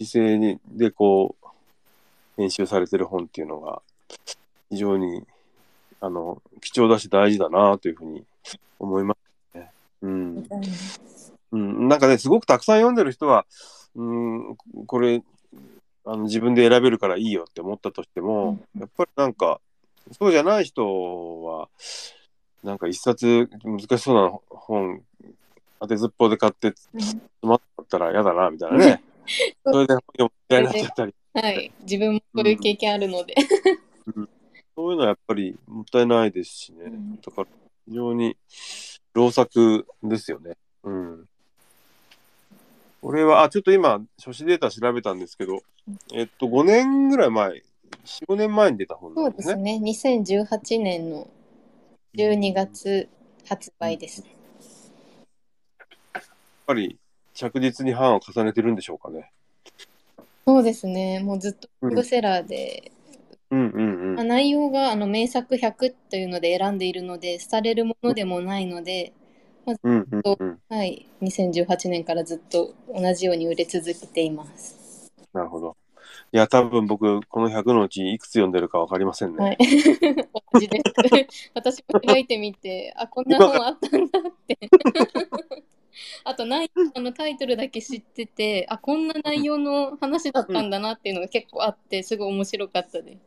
姿勢にで、こう、編集されてる本っていうのが、非常に、あの、貴重だし大事だなというふうに思いますね。うん。うん、なんかね、すごくたくさん読んでる人は、うん、これ、あの自分で選べるからいいよって思ったとしても、やっぱりなんか、そうじゃない人は、なんか一冊難しそうな本、当てずっぽうで買って詰まったら嫌だな、みたいなね。それで本読むみたいになっちゃったり。はい。自分もそういう経験あるので。そういうのはやっぱりもったいないですしね。うんだから、非常に老作ですよね。うん。俺は、あ、ちょっと今、書誌データ調べたんですけど、えっと、5年ぐらい前、4、5年前に出た本なそうんでね。ですすね。2018年の12月発売です。やっぱり着実に版を重ねてるんでしょうかね。そうですね。もうずっとロングセラーで、うんうんうん。まあ内容があの名作100というので選んでいるので、廃れるものでもないので、うんうんうん。はい。2018年からずっと同じように売れ続けています。なるほど。いや、多分僕、この100のうちいくつ読んでるかわかりませんね。はい。同じです。私も開いてみて、[LAUGHS] あ、こんな本あったんだって。[LAUGHS] あと内あのタイトルだけ知ってて、あ、こんな内容の話だったんだなっていうのが結構あって、すごい面白かったです。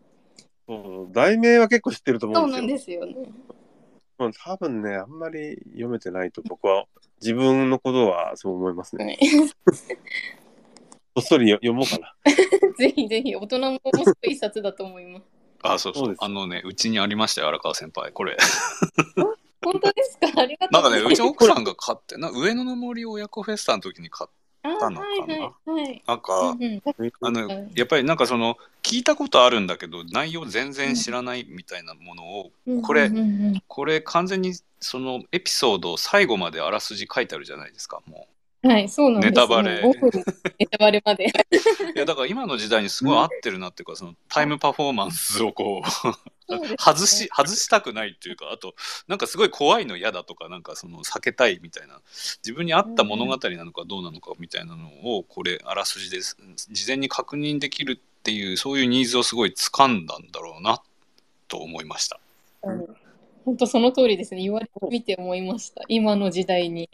そう題名は結構知ってると思そうなんうんですよ。ですよね。うん多分ね、あんまり読めてないと僕は、自分のことはそう思いますね。はいこっそりよ読もうかな。[LAUGHS] ぜひぜひ、大人も面白い一冊だと思います。あ、そうそうそうですあのね、うちにありましたよ、荒川先輩。これ。[LAUGHS] 本当ですか？ありがとなんかね、うございうます。ちの奥さんが買って、な上野の森親子フェスタの時に買っあたのかなはいはいはい。なんか、うんうんあのはいやっぱりなんかその聞いたことあるんだけど内容全然知らないみたいなものを、これうんうんうんこれ完全にそのエピソードを最後まであらすじ書いてあるじゃないですかもはい、そうなんです、ネタバレもう5分ネタバレまで。ういやだから今の時代にすごい合ってるなっていうかそのタイムパフォーマンスをこう外し外したくないっていうかあとなんかすごい怖いの嫌だとかなんかその避けたいみたいな自分に合った物語なのかどうなのかみたいなのをこれあらすじです事前に確認できるっていうそういうニーズをすごい掴んだんだろうなと思いました。本当その通りですね。言われてみて思いました。今の時代に。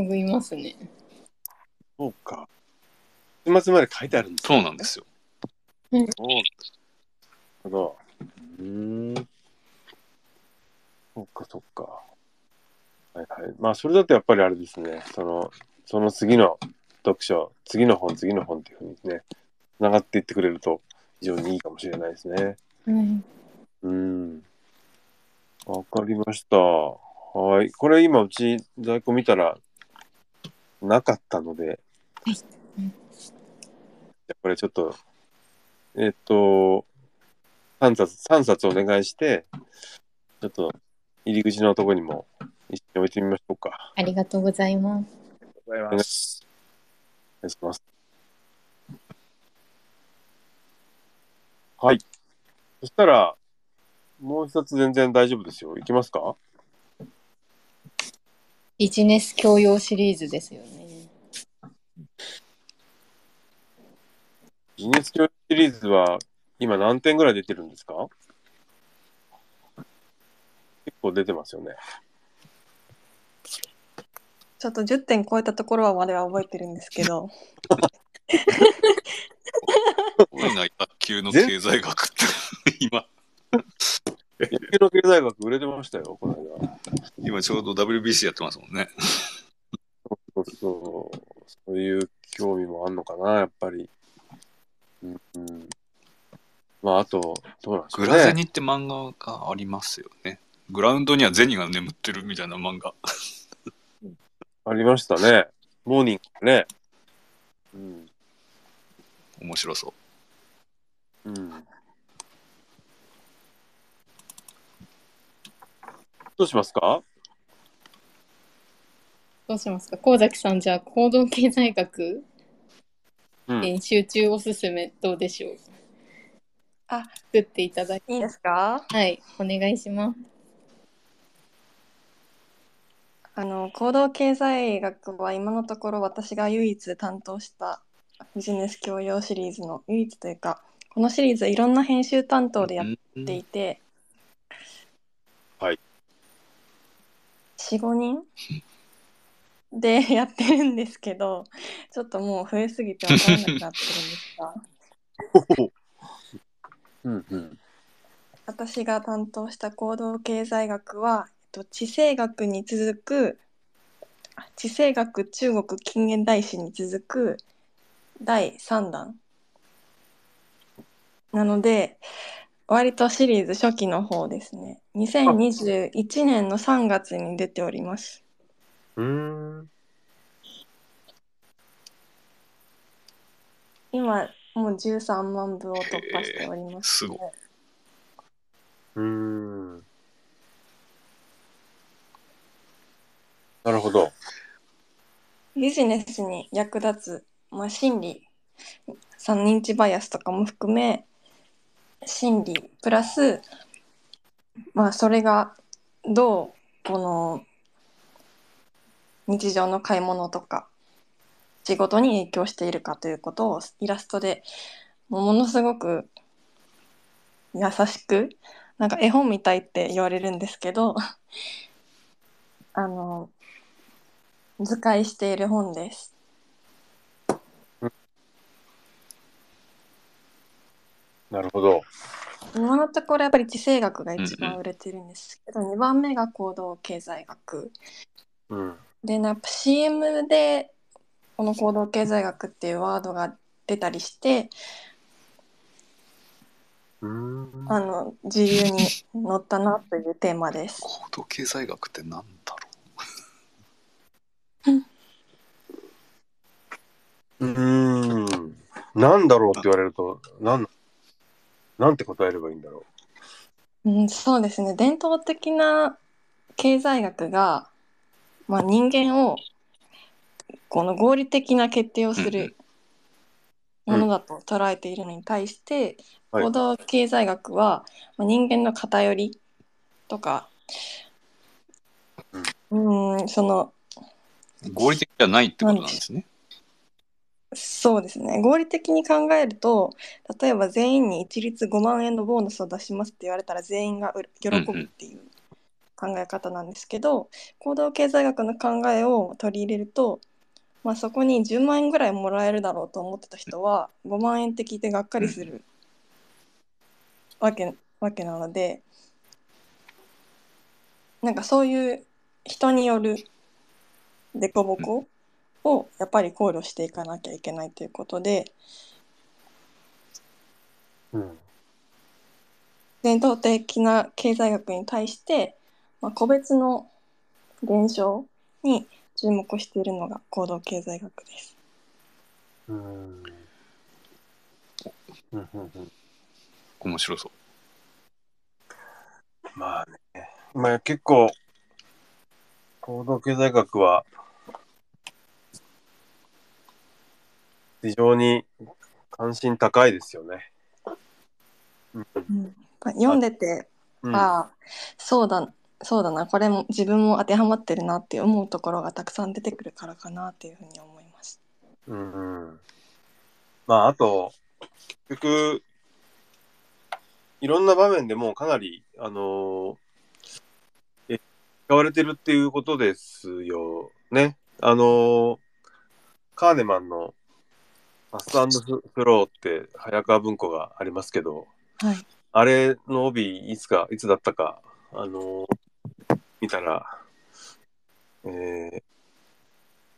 思いますね。そうか。週末まで書いてあるんですそうなんですよ。そうなるほど。うーん。そっかそっか。はいはい。まあ、それだとやっぱりあれですね。その、その次の読書、次の本、次の本っていうふうにね、つながっていってくれると非常にいいかもしれないですね。うん、うーん。わかりました。はい。これ今うち在庫見たらなかったので、はいじゃあこれちょっと、えっと、3冊、三冊お願いして、ちょっと入り口のところにも一緒に置いてみましょうか。ありがとうございます。ございます。お願いします。はい。そしたら、もう一冊全然大丈夫ですよ。いきますか？ビジネス教養シリーズですよね。ビジネス教育シリーズは今何点ぐらい出てるんですか？結構出てますよね。ちょっと10点超えたところはまでは覚えてるんですけど、[LAUGHS] すごいな、野球の経済学って。[LAUGHS] 今、野球の経済学売れてましたよ、この間。今ちょうど WBC やってますもんね。そうそうそういう興味もあんのかな、やっぱり。うん、うん。まあ、あと、どうなんでしょうね。グラゼニって漫画がありますよね。グラウンドにはゼニが眠ってるみたいな漫画。ありましたね。モーニングね。うん。面白そう。うん。どうしますか？どうしますか？神崎さん、じゃあ行動経済学うん。練習中おすすめどうでしょう？あ作っていただいて。いいですか？はい、お願いします。あの行動経済学は今のところ私が唯一担当したビジネス教養シリーズの唯一というかこのシリーズいろんな編集担当でやっていて、はい45人？で [LAUGHS] やってるんですけどちょっともう増えすぎて分からなくなってるんですが。[LAUGHS] うんうん。私が担当した行動経済学は、えっと、地政学に続くあ地政学中国近現代史に続く第3弾。なので割とシリーズ初期の方ですね2021年の3月に出ておりますうーん。今もう13万部を突破しておりますすごいうーん。なるほど。ビジネスに役立つ、まあ、心理さ認知バイアスとかも含め心理プラスまあそれがどうこの日常の買い物とか仕事に影響しているかということをイラストでものすごく優しくなんか絵本みたいって言われるんですけどあの図解している本です。なるほど。今のところやっぱり地政学が一番売れてるんですけど、2番目が行動経済学うん。でやっぱ CM でこの行動経済学っていうワードが出たりしてうーん。あの自由に乗ったなというテーマです。行動経済学ってなんだろうーん。なんだろうって言われると、なん、なんて答えればいいんだろう。ん、そうですね。伝統的な経済学が、まあ、人間をこの合理的な決定をすうんうん。るものだと捉えているのに対して、はい。行動経済学は、まあ、人間の偏りとか、うん、そのう合理的じゃないってことなんですね。そうですね。合理的に考えると例えば全員に一律5万円のボーナスを出しますって言われたら全員がう喜ぶっていう考え方なんですけど、行動経済学の考えを取り入れると、まあ、そこに10万円ぐらいもらえるだろうと思ってた人は5万円って聞いてがっかりするわけわけなのでなんかそういう人による凸凹をやっぱり考慮していかなきゃいけないということでう。うん。伝統的な経済学に対して、まあ、個別の現象に注目しているのが行動経済学です。うーん。うんうんうん面白そう。まあね。まあ結構、行動経済学は、非常に関心高いですよね。うん。まあ読んでて、うん、ああそうだそうだなこれも自分も当てはまってるなって思うところがたくさん出てくるからかなっていうふうに思います。うんうん。まあ、あと、結局、いろんな場面でもうかなり、あのーえ使われてるっていうことですよね。あのーカーネマンのファストフローって早川文庫がありますけど、はい、あれの帯いつか、いつだったか、あのー見たら、えー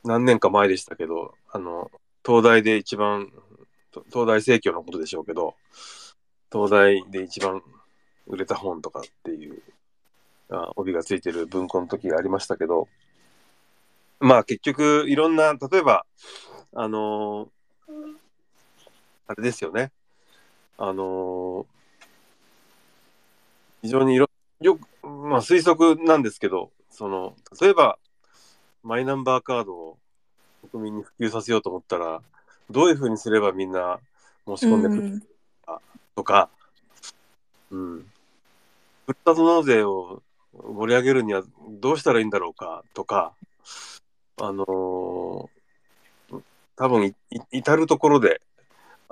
何年か前でしたけど、あの、東大で一番、と東大生協のことでしょうけど、東大で一番売れた本とかっていう、あ帯がついてる文庫の時がありましたけど、まあ結局いろんな、例えば、あのーあれですよね。あのー非常にいろ、よく、まあ推測なんですけど、その、例えば、マイナンバーカードを国民に普及させようと思ったら、どういうふうにすればみんな申し込んでくるうんとか、うん。ふるさと納税を盛り上げるにはどうしたらいいんだろうかとか、あのー多分至るところで、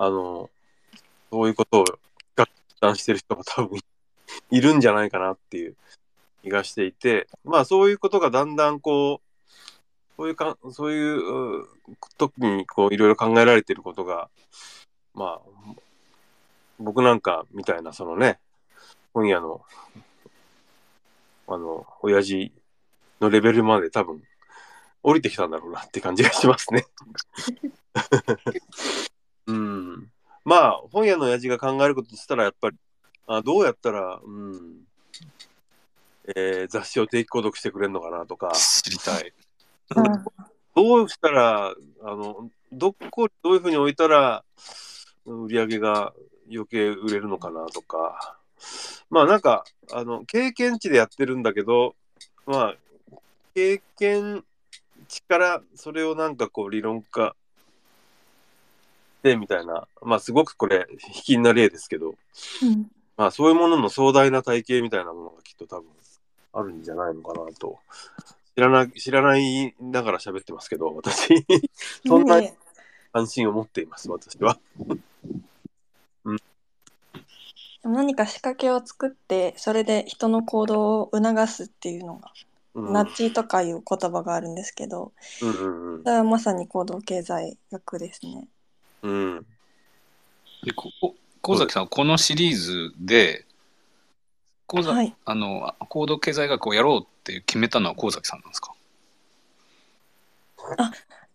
あのそういうことを合談してる人が多分いるんじゃないかなっていう気がしていて、まあそういうことがだんだんこう、そういうか、そういう時にこういろいろ考えられてることが、まあ、僕なんかみたいなそのね、本屋の、あの、親父のレベルまで多分、降りてきたんだろうなって感じがしますね。[LAUGHS] うん。まあ、本屋の親父が考えることとしたら、やっぱり、あどうやったら、うん、えー雑誌を定期購読してくれるのかなとか、知りたい。うんどうしたら、あの、どこ、どういうふうに置いたら、売り上げが余計売れるのかなとか、まあなんか、あの、経験値でやってるんだけど、まあ、経験値からそれをなんかこう理論化でみたいな、まあすごくこれ、卑近な例ですけど、うん。まあそういうものの壮大な体系みたいなものがきっと多分あるんじゃないのかなと。知らない、知らないながら喋ってますけど、私、そんなね関心を持っています、私は。何か仕掛けを作ってそれで人の行動を促すっていうのが、うん、ナッジとかいう言葉があるんですけど。うんうんうん。それはまさに行動経済学ですね。うん。で、ここ、神崎さんはこのシリーズで、神崎、はい、あの、行動経済学をやろうって決めたのは神崎さんなんですか？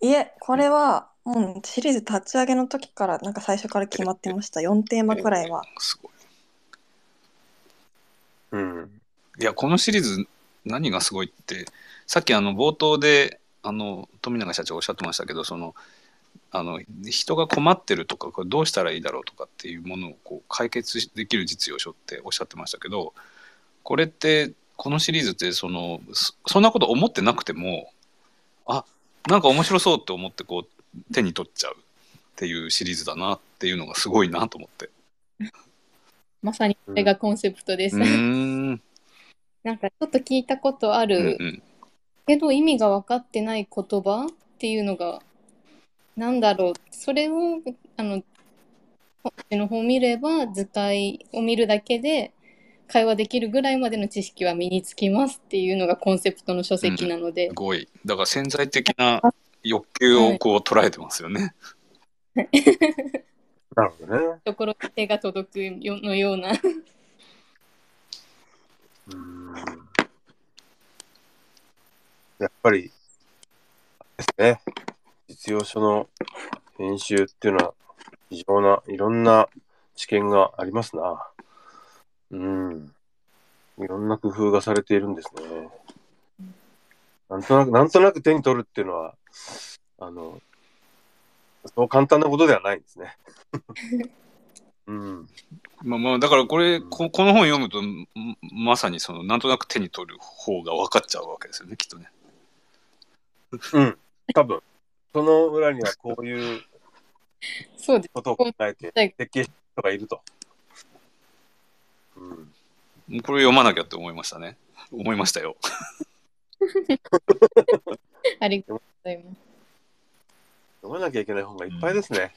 いえこれはもうシリーズ立ち上げの時からなんか最初から決まってました4テーマくらいは。すごい。うん。いや、このシリーズ何がすごいって、さっきあの冒頭で、あの、富永社長おっしゃってましたけど、その、あの人が困ってるとかこれどうしたらいいだろうとかっていうものをこう解決できる実用書っておっしゃってましたけどこれってこのシリーズってそのそそんなこと思ってなくてもあなんか面白そうって思ってこう手に取っちゃうっていうシリーズだなっていうのがすごいなと思って。まさにこれがコンセプトです。うーん [LAUGHS] なんかちょっと聞いたことあうんるうんけど意味が分かってない言葉っていうのがなんだろうそれをあのこっちの方を見れば図解を見るだけで会話できるぐらいまでの知識は身につきますっていうのがコンセプトの書籍なので、すごいだから潜在的な欲求をこう捉えてますよね。なるほどね。ところに手が届くよのようなうん。やっぱり、ですね。実用書の編集っていうのは、非常な、いろんな知見がありますな。うん。いろんな工夫がされているんですね。なんとなく、なんとなく手に取るっていうのは、あの、そう簡単なことではないんですね。[LAUGHS] うん。まあまあだからこれここの本読むとんまさにそのなんとなく手に取る方が分かっちゃうわけですよねきっとね。うん。多分、その裏にはこういう [LAUGHS] そうですことを考えてはい設計した人がいると。うん。もうこれ読まなきゃって思いましたね。思いましたよ。[LAUGHS] ありがとうございます読まなきゃいけない本がいっぱいですね。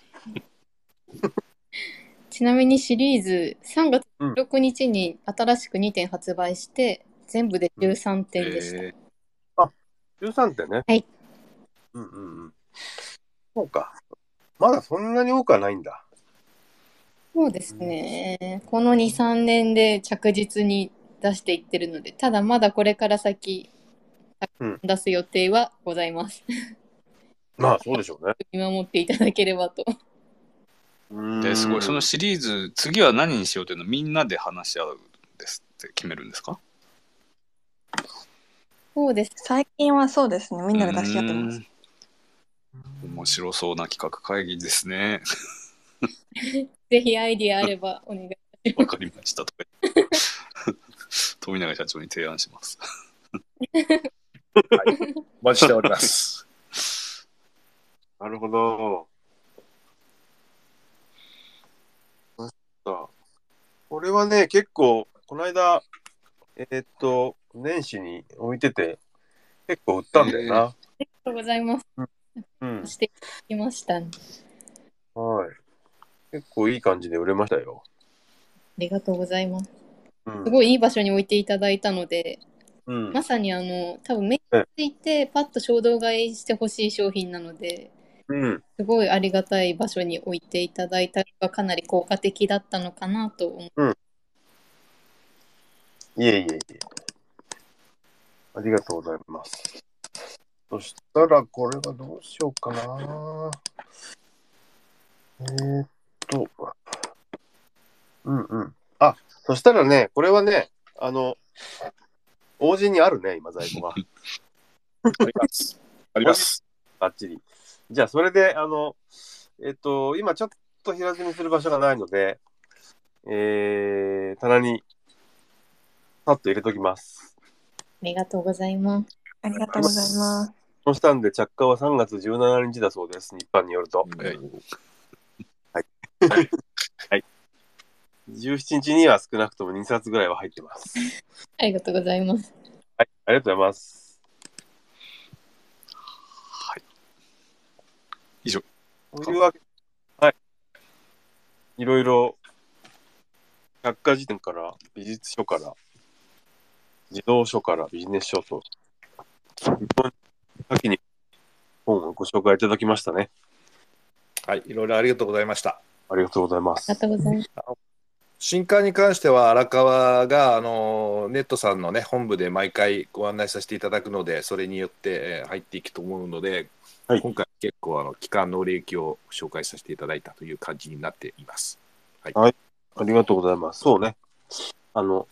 [LAUGHS] ちなみにシリーズ3月うん16日に新しく2点発売して、全部で13点でした。え13点ね。はい。うんうんうん。そうか。まだそんなに多くはないんだ。そうですね。この2、3年で着実に出していってるので、ただまだこれから先、うん出す予定はございます。まあそうでしょうね。見守っていただければと。うんですごいそのシリーズ次は何にしようというのをみんなで話し合うんですって決めるんですか？そうです。最近はそうですねみんなで出し合ってます。面白そうな企画会議ですね。ぜひアイディアあればお願いしまわかりました [LAUGHS] 富永社長に提案します。お待ちしております。なるほど。これはね、結構、この間、えーっと、年始に置いてて、結構売ったんだよな。す。ありがとうございます。うん。してきました。あはい。結構いい感じで売れましたよ。りがとうございます。うん。すごいいい場所に置いていただいたので、うんまさにあの、多分目についてパッと衝動買いしてほしい商品なので、うん。すごいありがたい場所に置いていただいたのがかなり効果的だったのかなと思う。いえいえいえ。ありがとうございます。そしたら、これはどうしようかな。えー、っと。うんうん。あ、そしたらね、これはね、あの、王子にあるね、今、在庫が。あります。あります。バッチリ。じゃあ、それで、あの、えっと、今ちょっと平積みする場所がないので、えー、棚に、パッと入れときます。ありがとうございます。ありがとうございます。そしたんで、着火は3月17日だそうです、日版によると。17日には少なくとも2冊ぐらいは入ってます。ありがとうございます。はい、ありがとうございます。はい。以上。というわけはい。いろいろ、百科事典から、美術書から、児童書からビジネス書と、本当に先に本をご紹介いただきましたね。はい、いろいろありがとうございました。ありがとうございますありが。とうございます。新刊に関しては荒川があのネットさんのね本部で毎回ご案内させていただくのでそれによってえー入っていくと思うので、はい今回結構あの期間の売れ行きを紹介させていただいたという感じになっています。ありがとうございます。そうね。あの、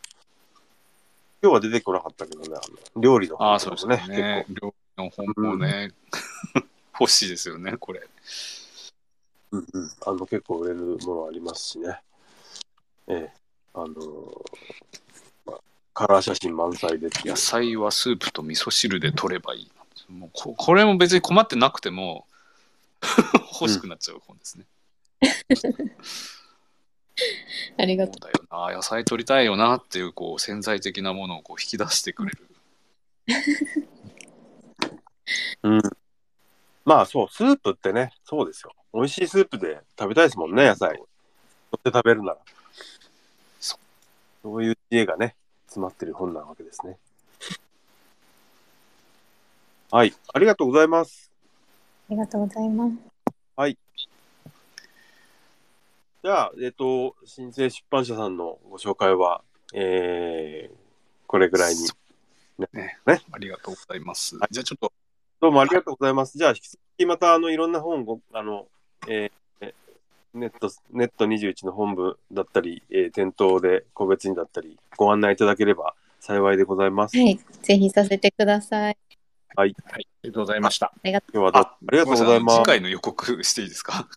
今日は出てこなかったけどね、あの料理のああ、そうですねね。料理の本もね、[LAUGHS] 欲しいですよね、これ。うんうん、あの結構売れるものありますしね。ええ、あのーまあ、カラー写真満載で野菜はスープと味噌汁で取ればいい。もうここれも別に困ってなくても [LAUGHS] 欲しくなっちゃう本ですね。[LAUGHS] ありがとそうだよな、野菜取りたいよなっていうこう潜在的なものをこう引き出してくれる。うん。まあそう、スープってね、そうですよ。美味しいスープで食べたいですもんね、野菜。取って食べるなら。そそういう知恵がね、詰まってる本なわけですね。はい、ありがとうございます。う。ありがとうございます。じゃあ、えっ、と、新生出版社さんのご紹介は、えー、これぐらいに。ねねありがとうございます。はいじゃあちょっと、どうもありがとうございます。じゃあ、引き続きまた、あの、いろんな本ご、あの、えーネット、ネット21の本部だったり、えー店頭で個別にだったり、ご案内いただければ幸いでございます。はい。ぜひさせてください。はい、ありがとうございました。今日はどうもありがとうございます次。回の予告していいですか？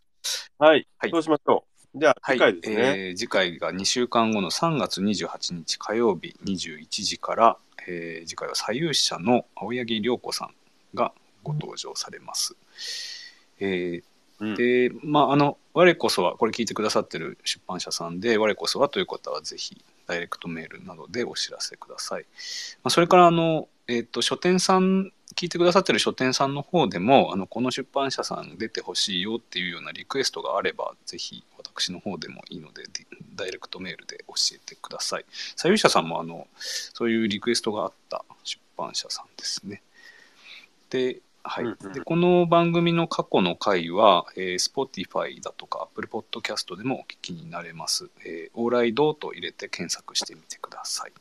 はい、はいそうしましょう。じゃあ、はい、次回ですね。えー次回が2週間後の3月28日火曜日21時から、えー次回は左右者の青柳涼子さんがご登場されます。えーうんで、まあ、あの、我こそは、これ聞いてくださってる出版社さんで、我こそはという方は、ぜひ、ダイレクトメールなどでお知らせください。まあ、それから、あの、えっ、と、書店さん、聞いてくださってる書店さんの方でも、あの、この出版社さん出てほしいよっていうようなリクエストがあれば、ぜひ、私の方でもいいので、ダイレクトメールで教えてください。左右者さんも、あの、そういうリクエストがあった出版社さんですね。で、はい、うんうんでこの番組の過去の回は、えー、Spotify だとか Apple Podcast でもお聞きになれます。えー、オーライドと入れて検索してみてください。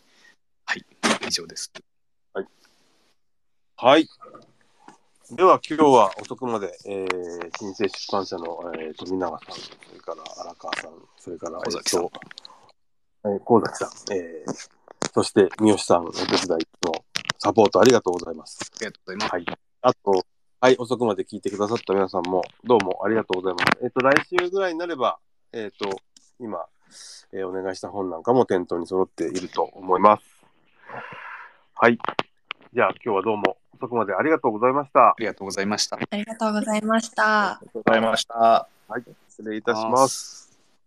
はい、以上です。はい。では、今日は遅くまで、えー、新生出版社の、えー、富永さん、それから荒川さん、それから、小崎さんえー、高崎さん、えー、そして三好さん、お手伝いのサポートありがとうございます。ありがとうございます。はい。あと、はい、遅くまで聞いてくださった皆さんも、どうもありがとうございます。えっ、と、来週ぐらいになれば、えっ、と、今、えーお願いした本なんかも店頭に揃っていると思います。はい。じゃあ、今日はどうも遅くまでありがとうございましたあ。りがとうございました。ありがとうございましたありがとうございました。失礼いたします。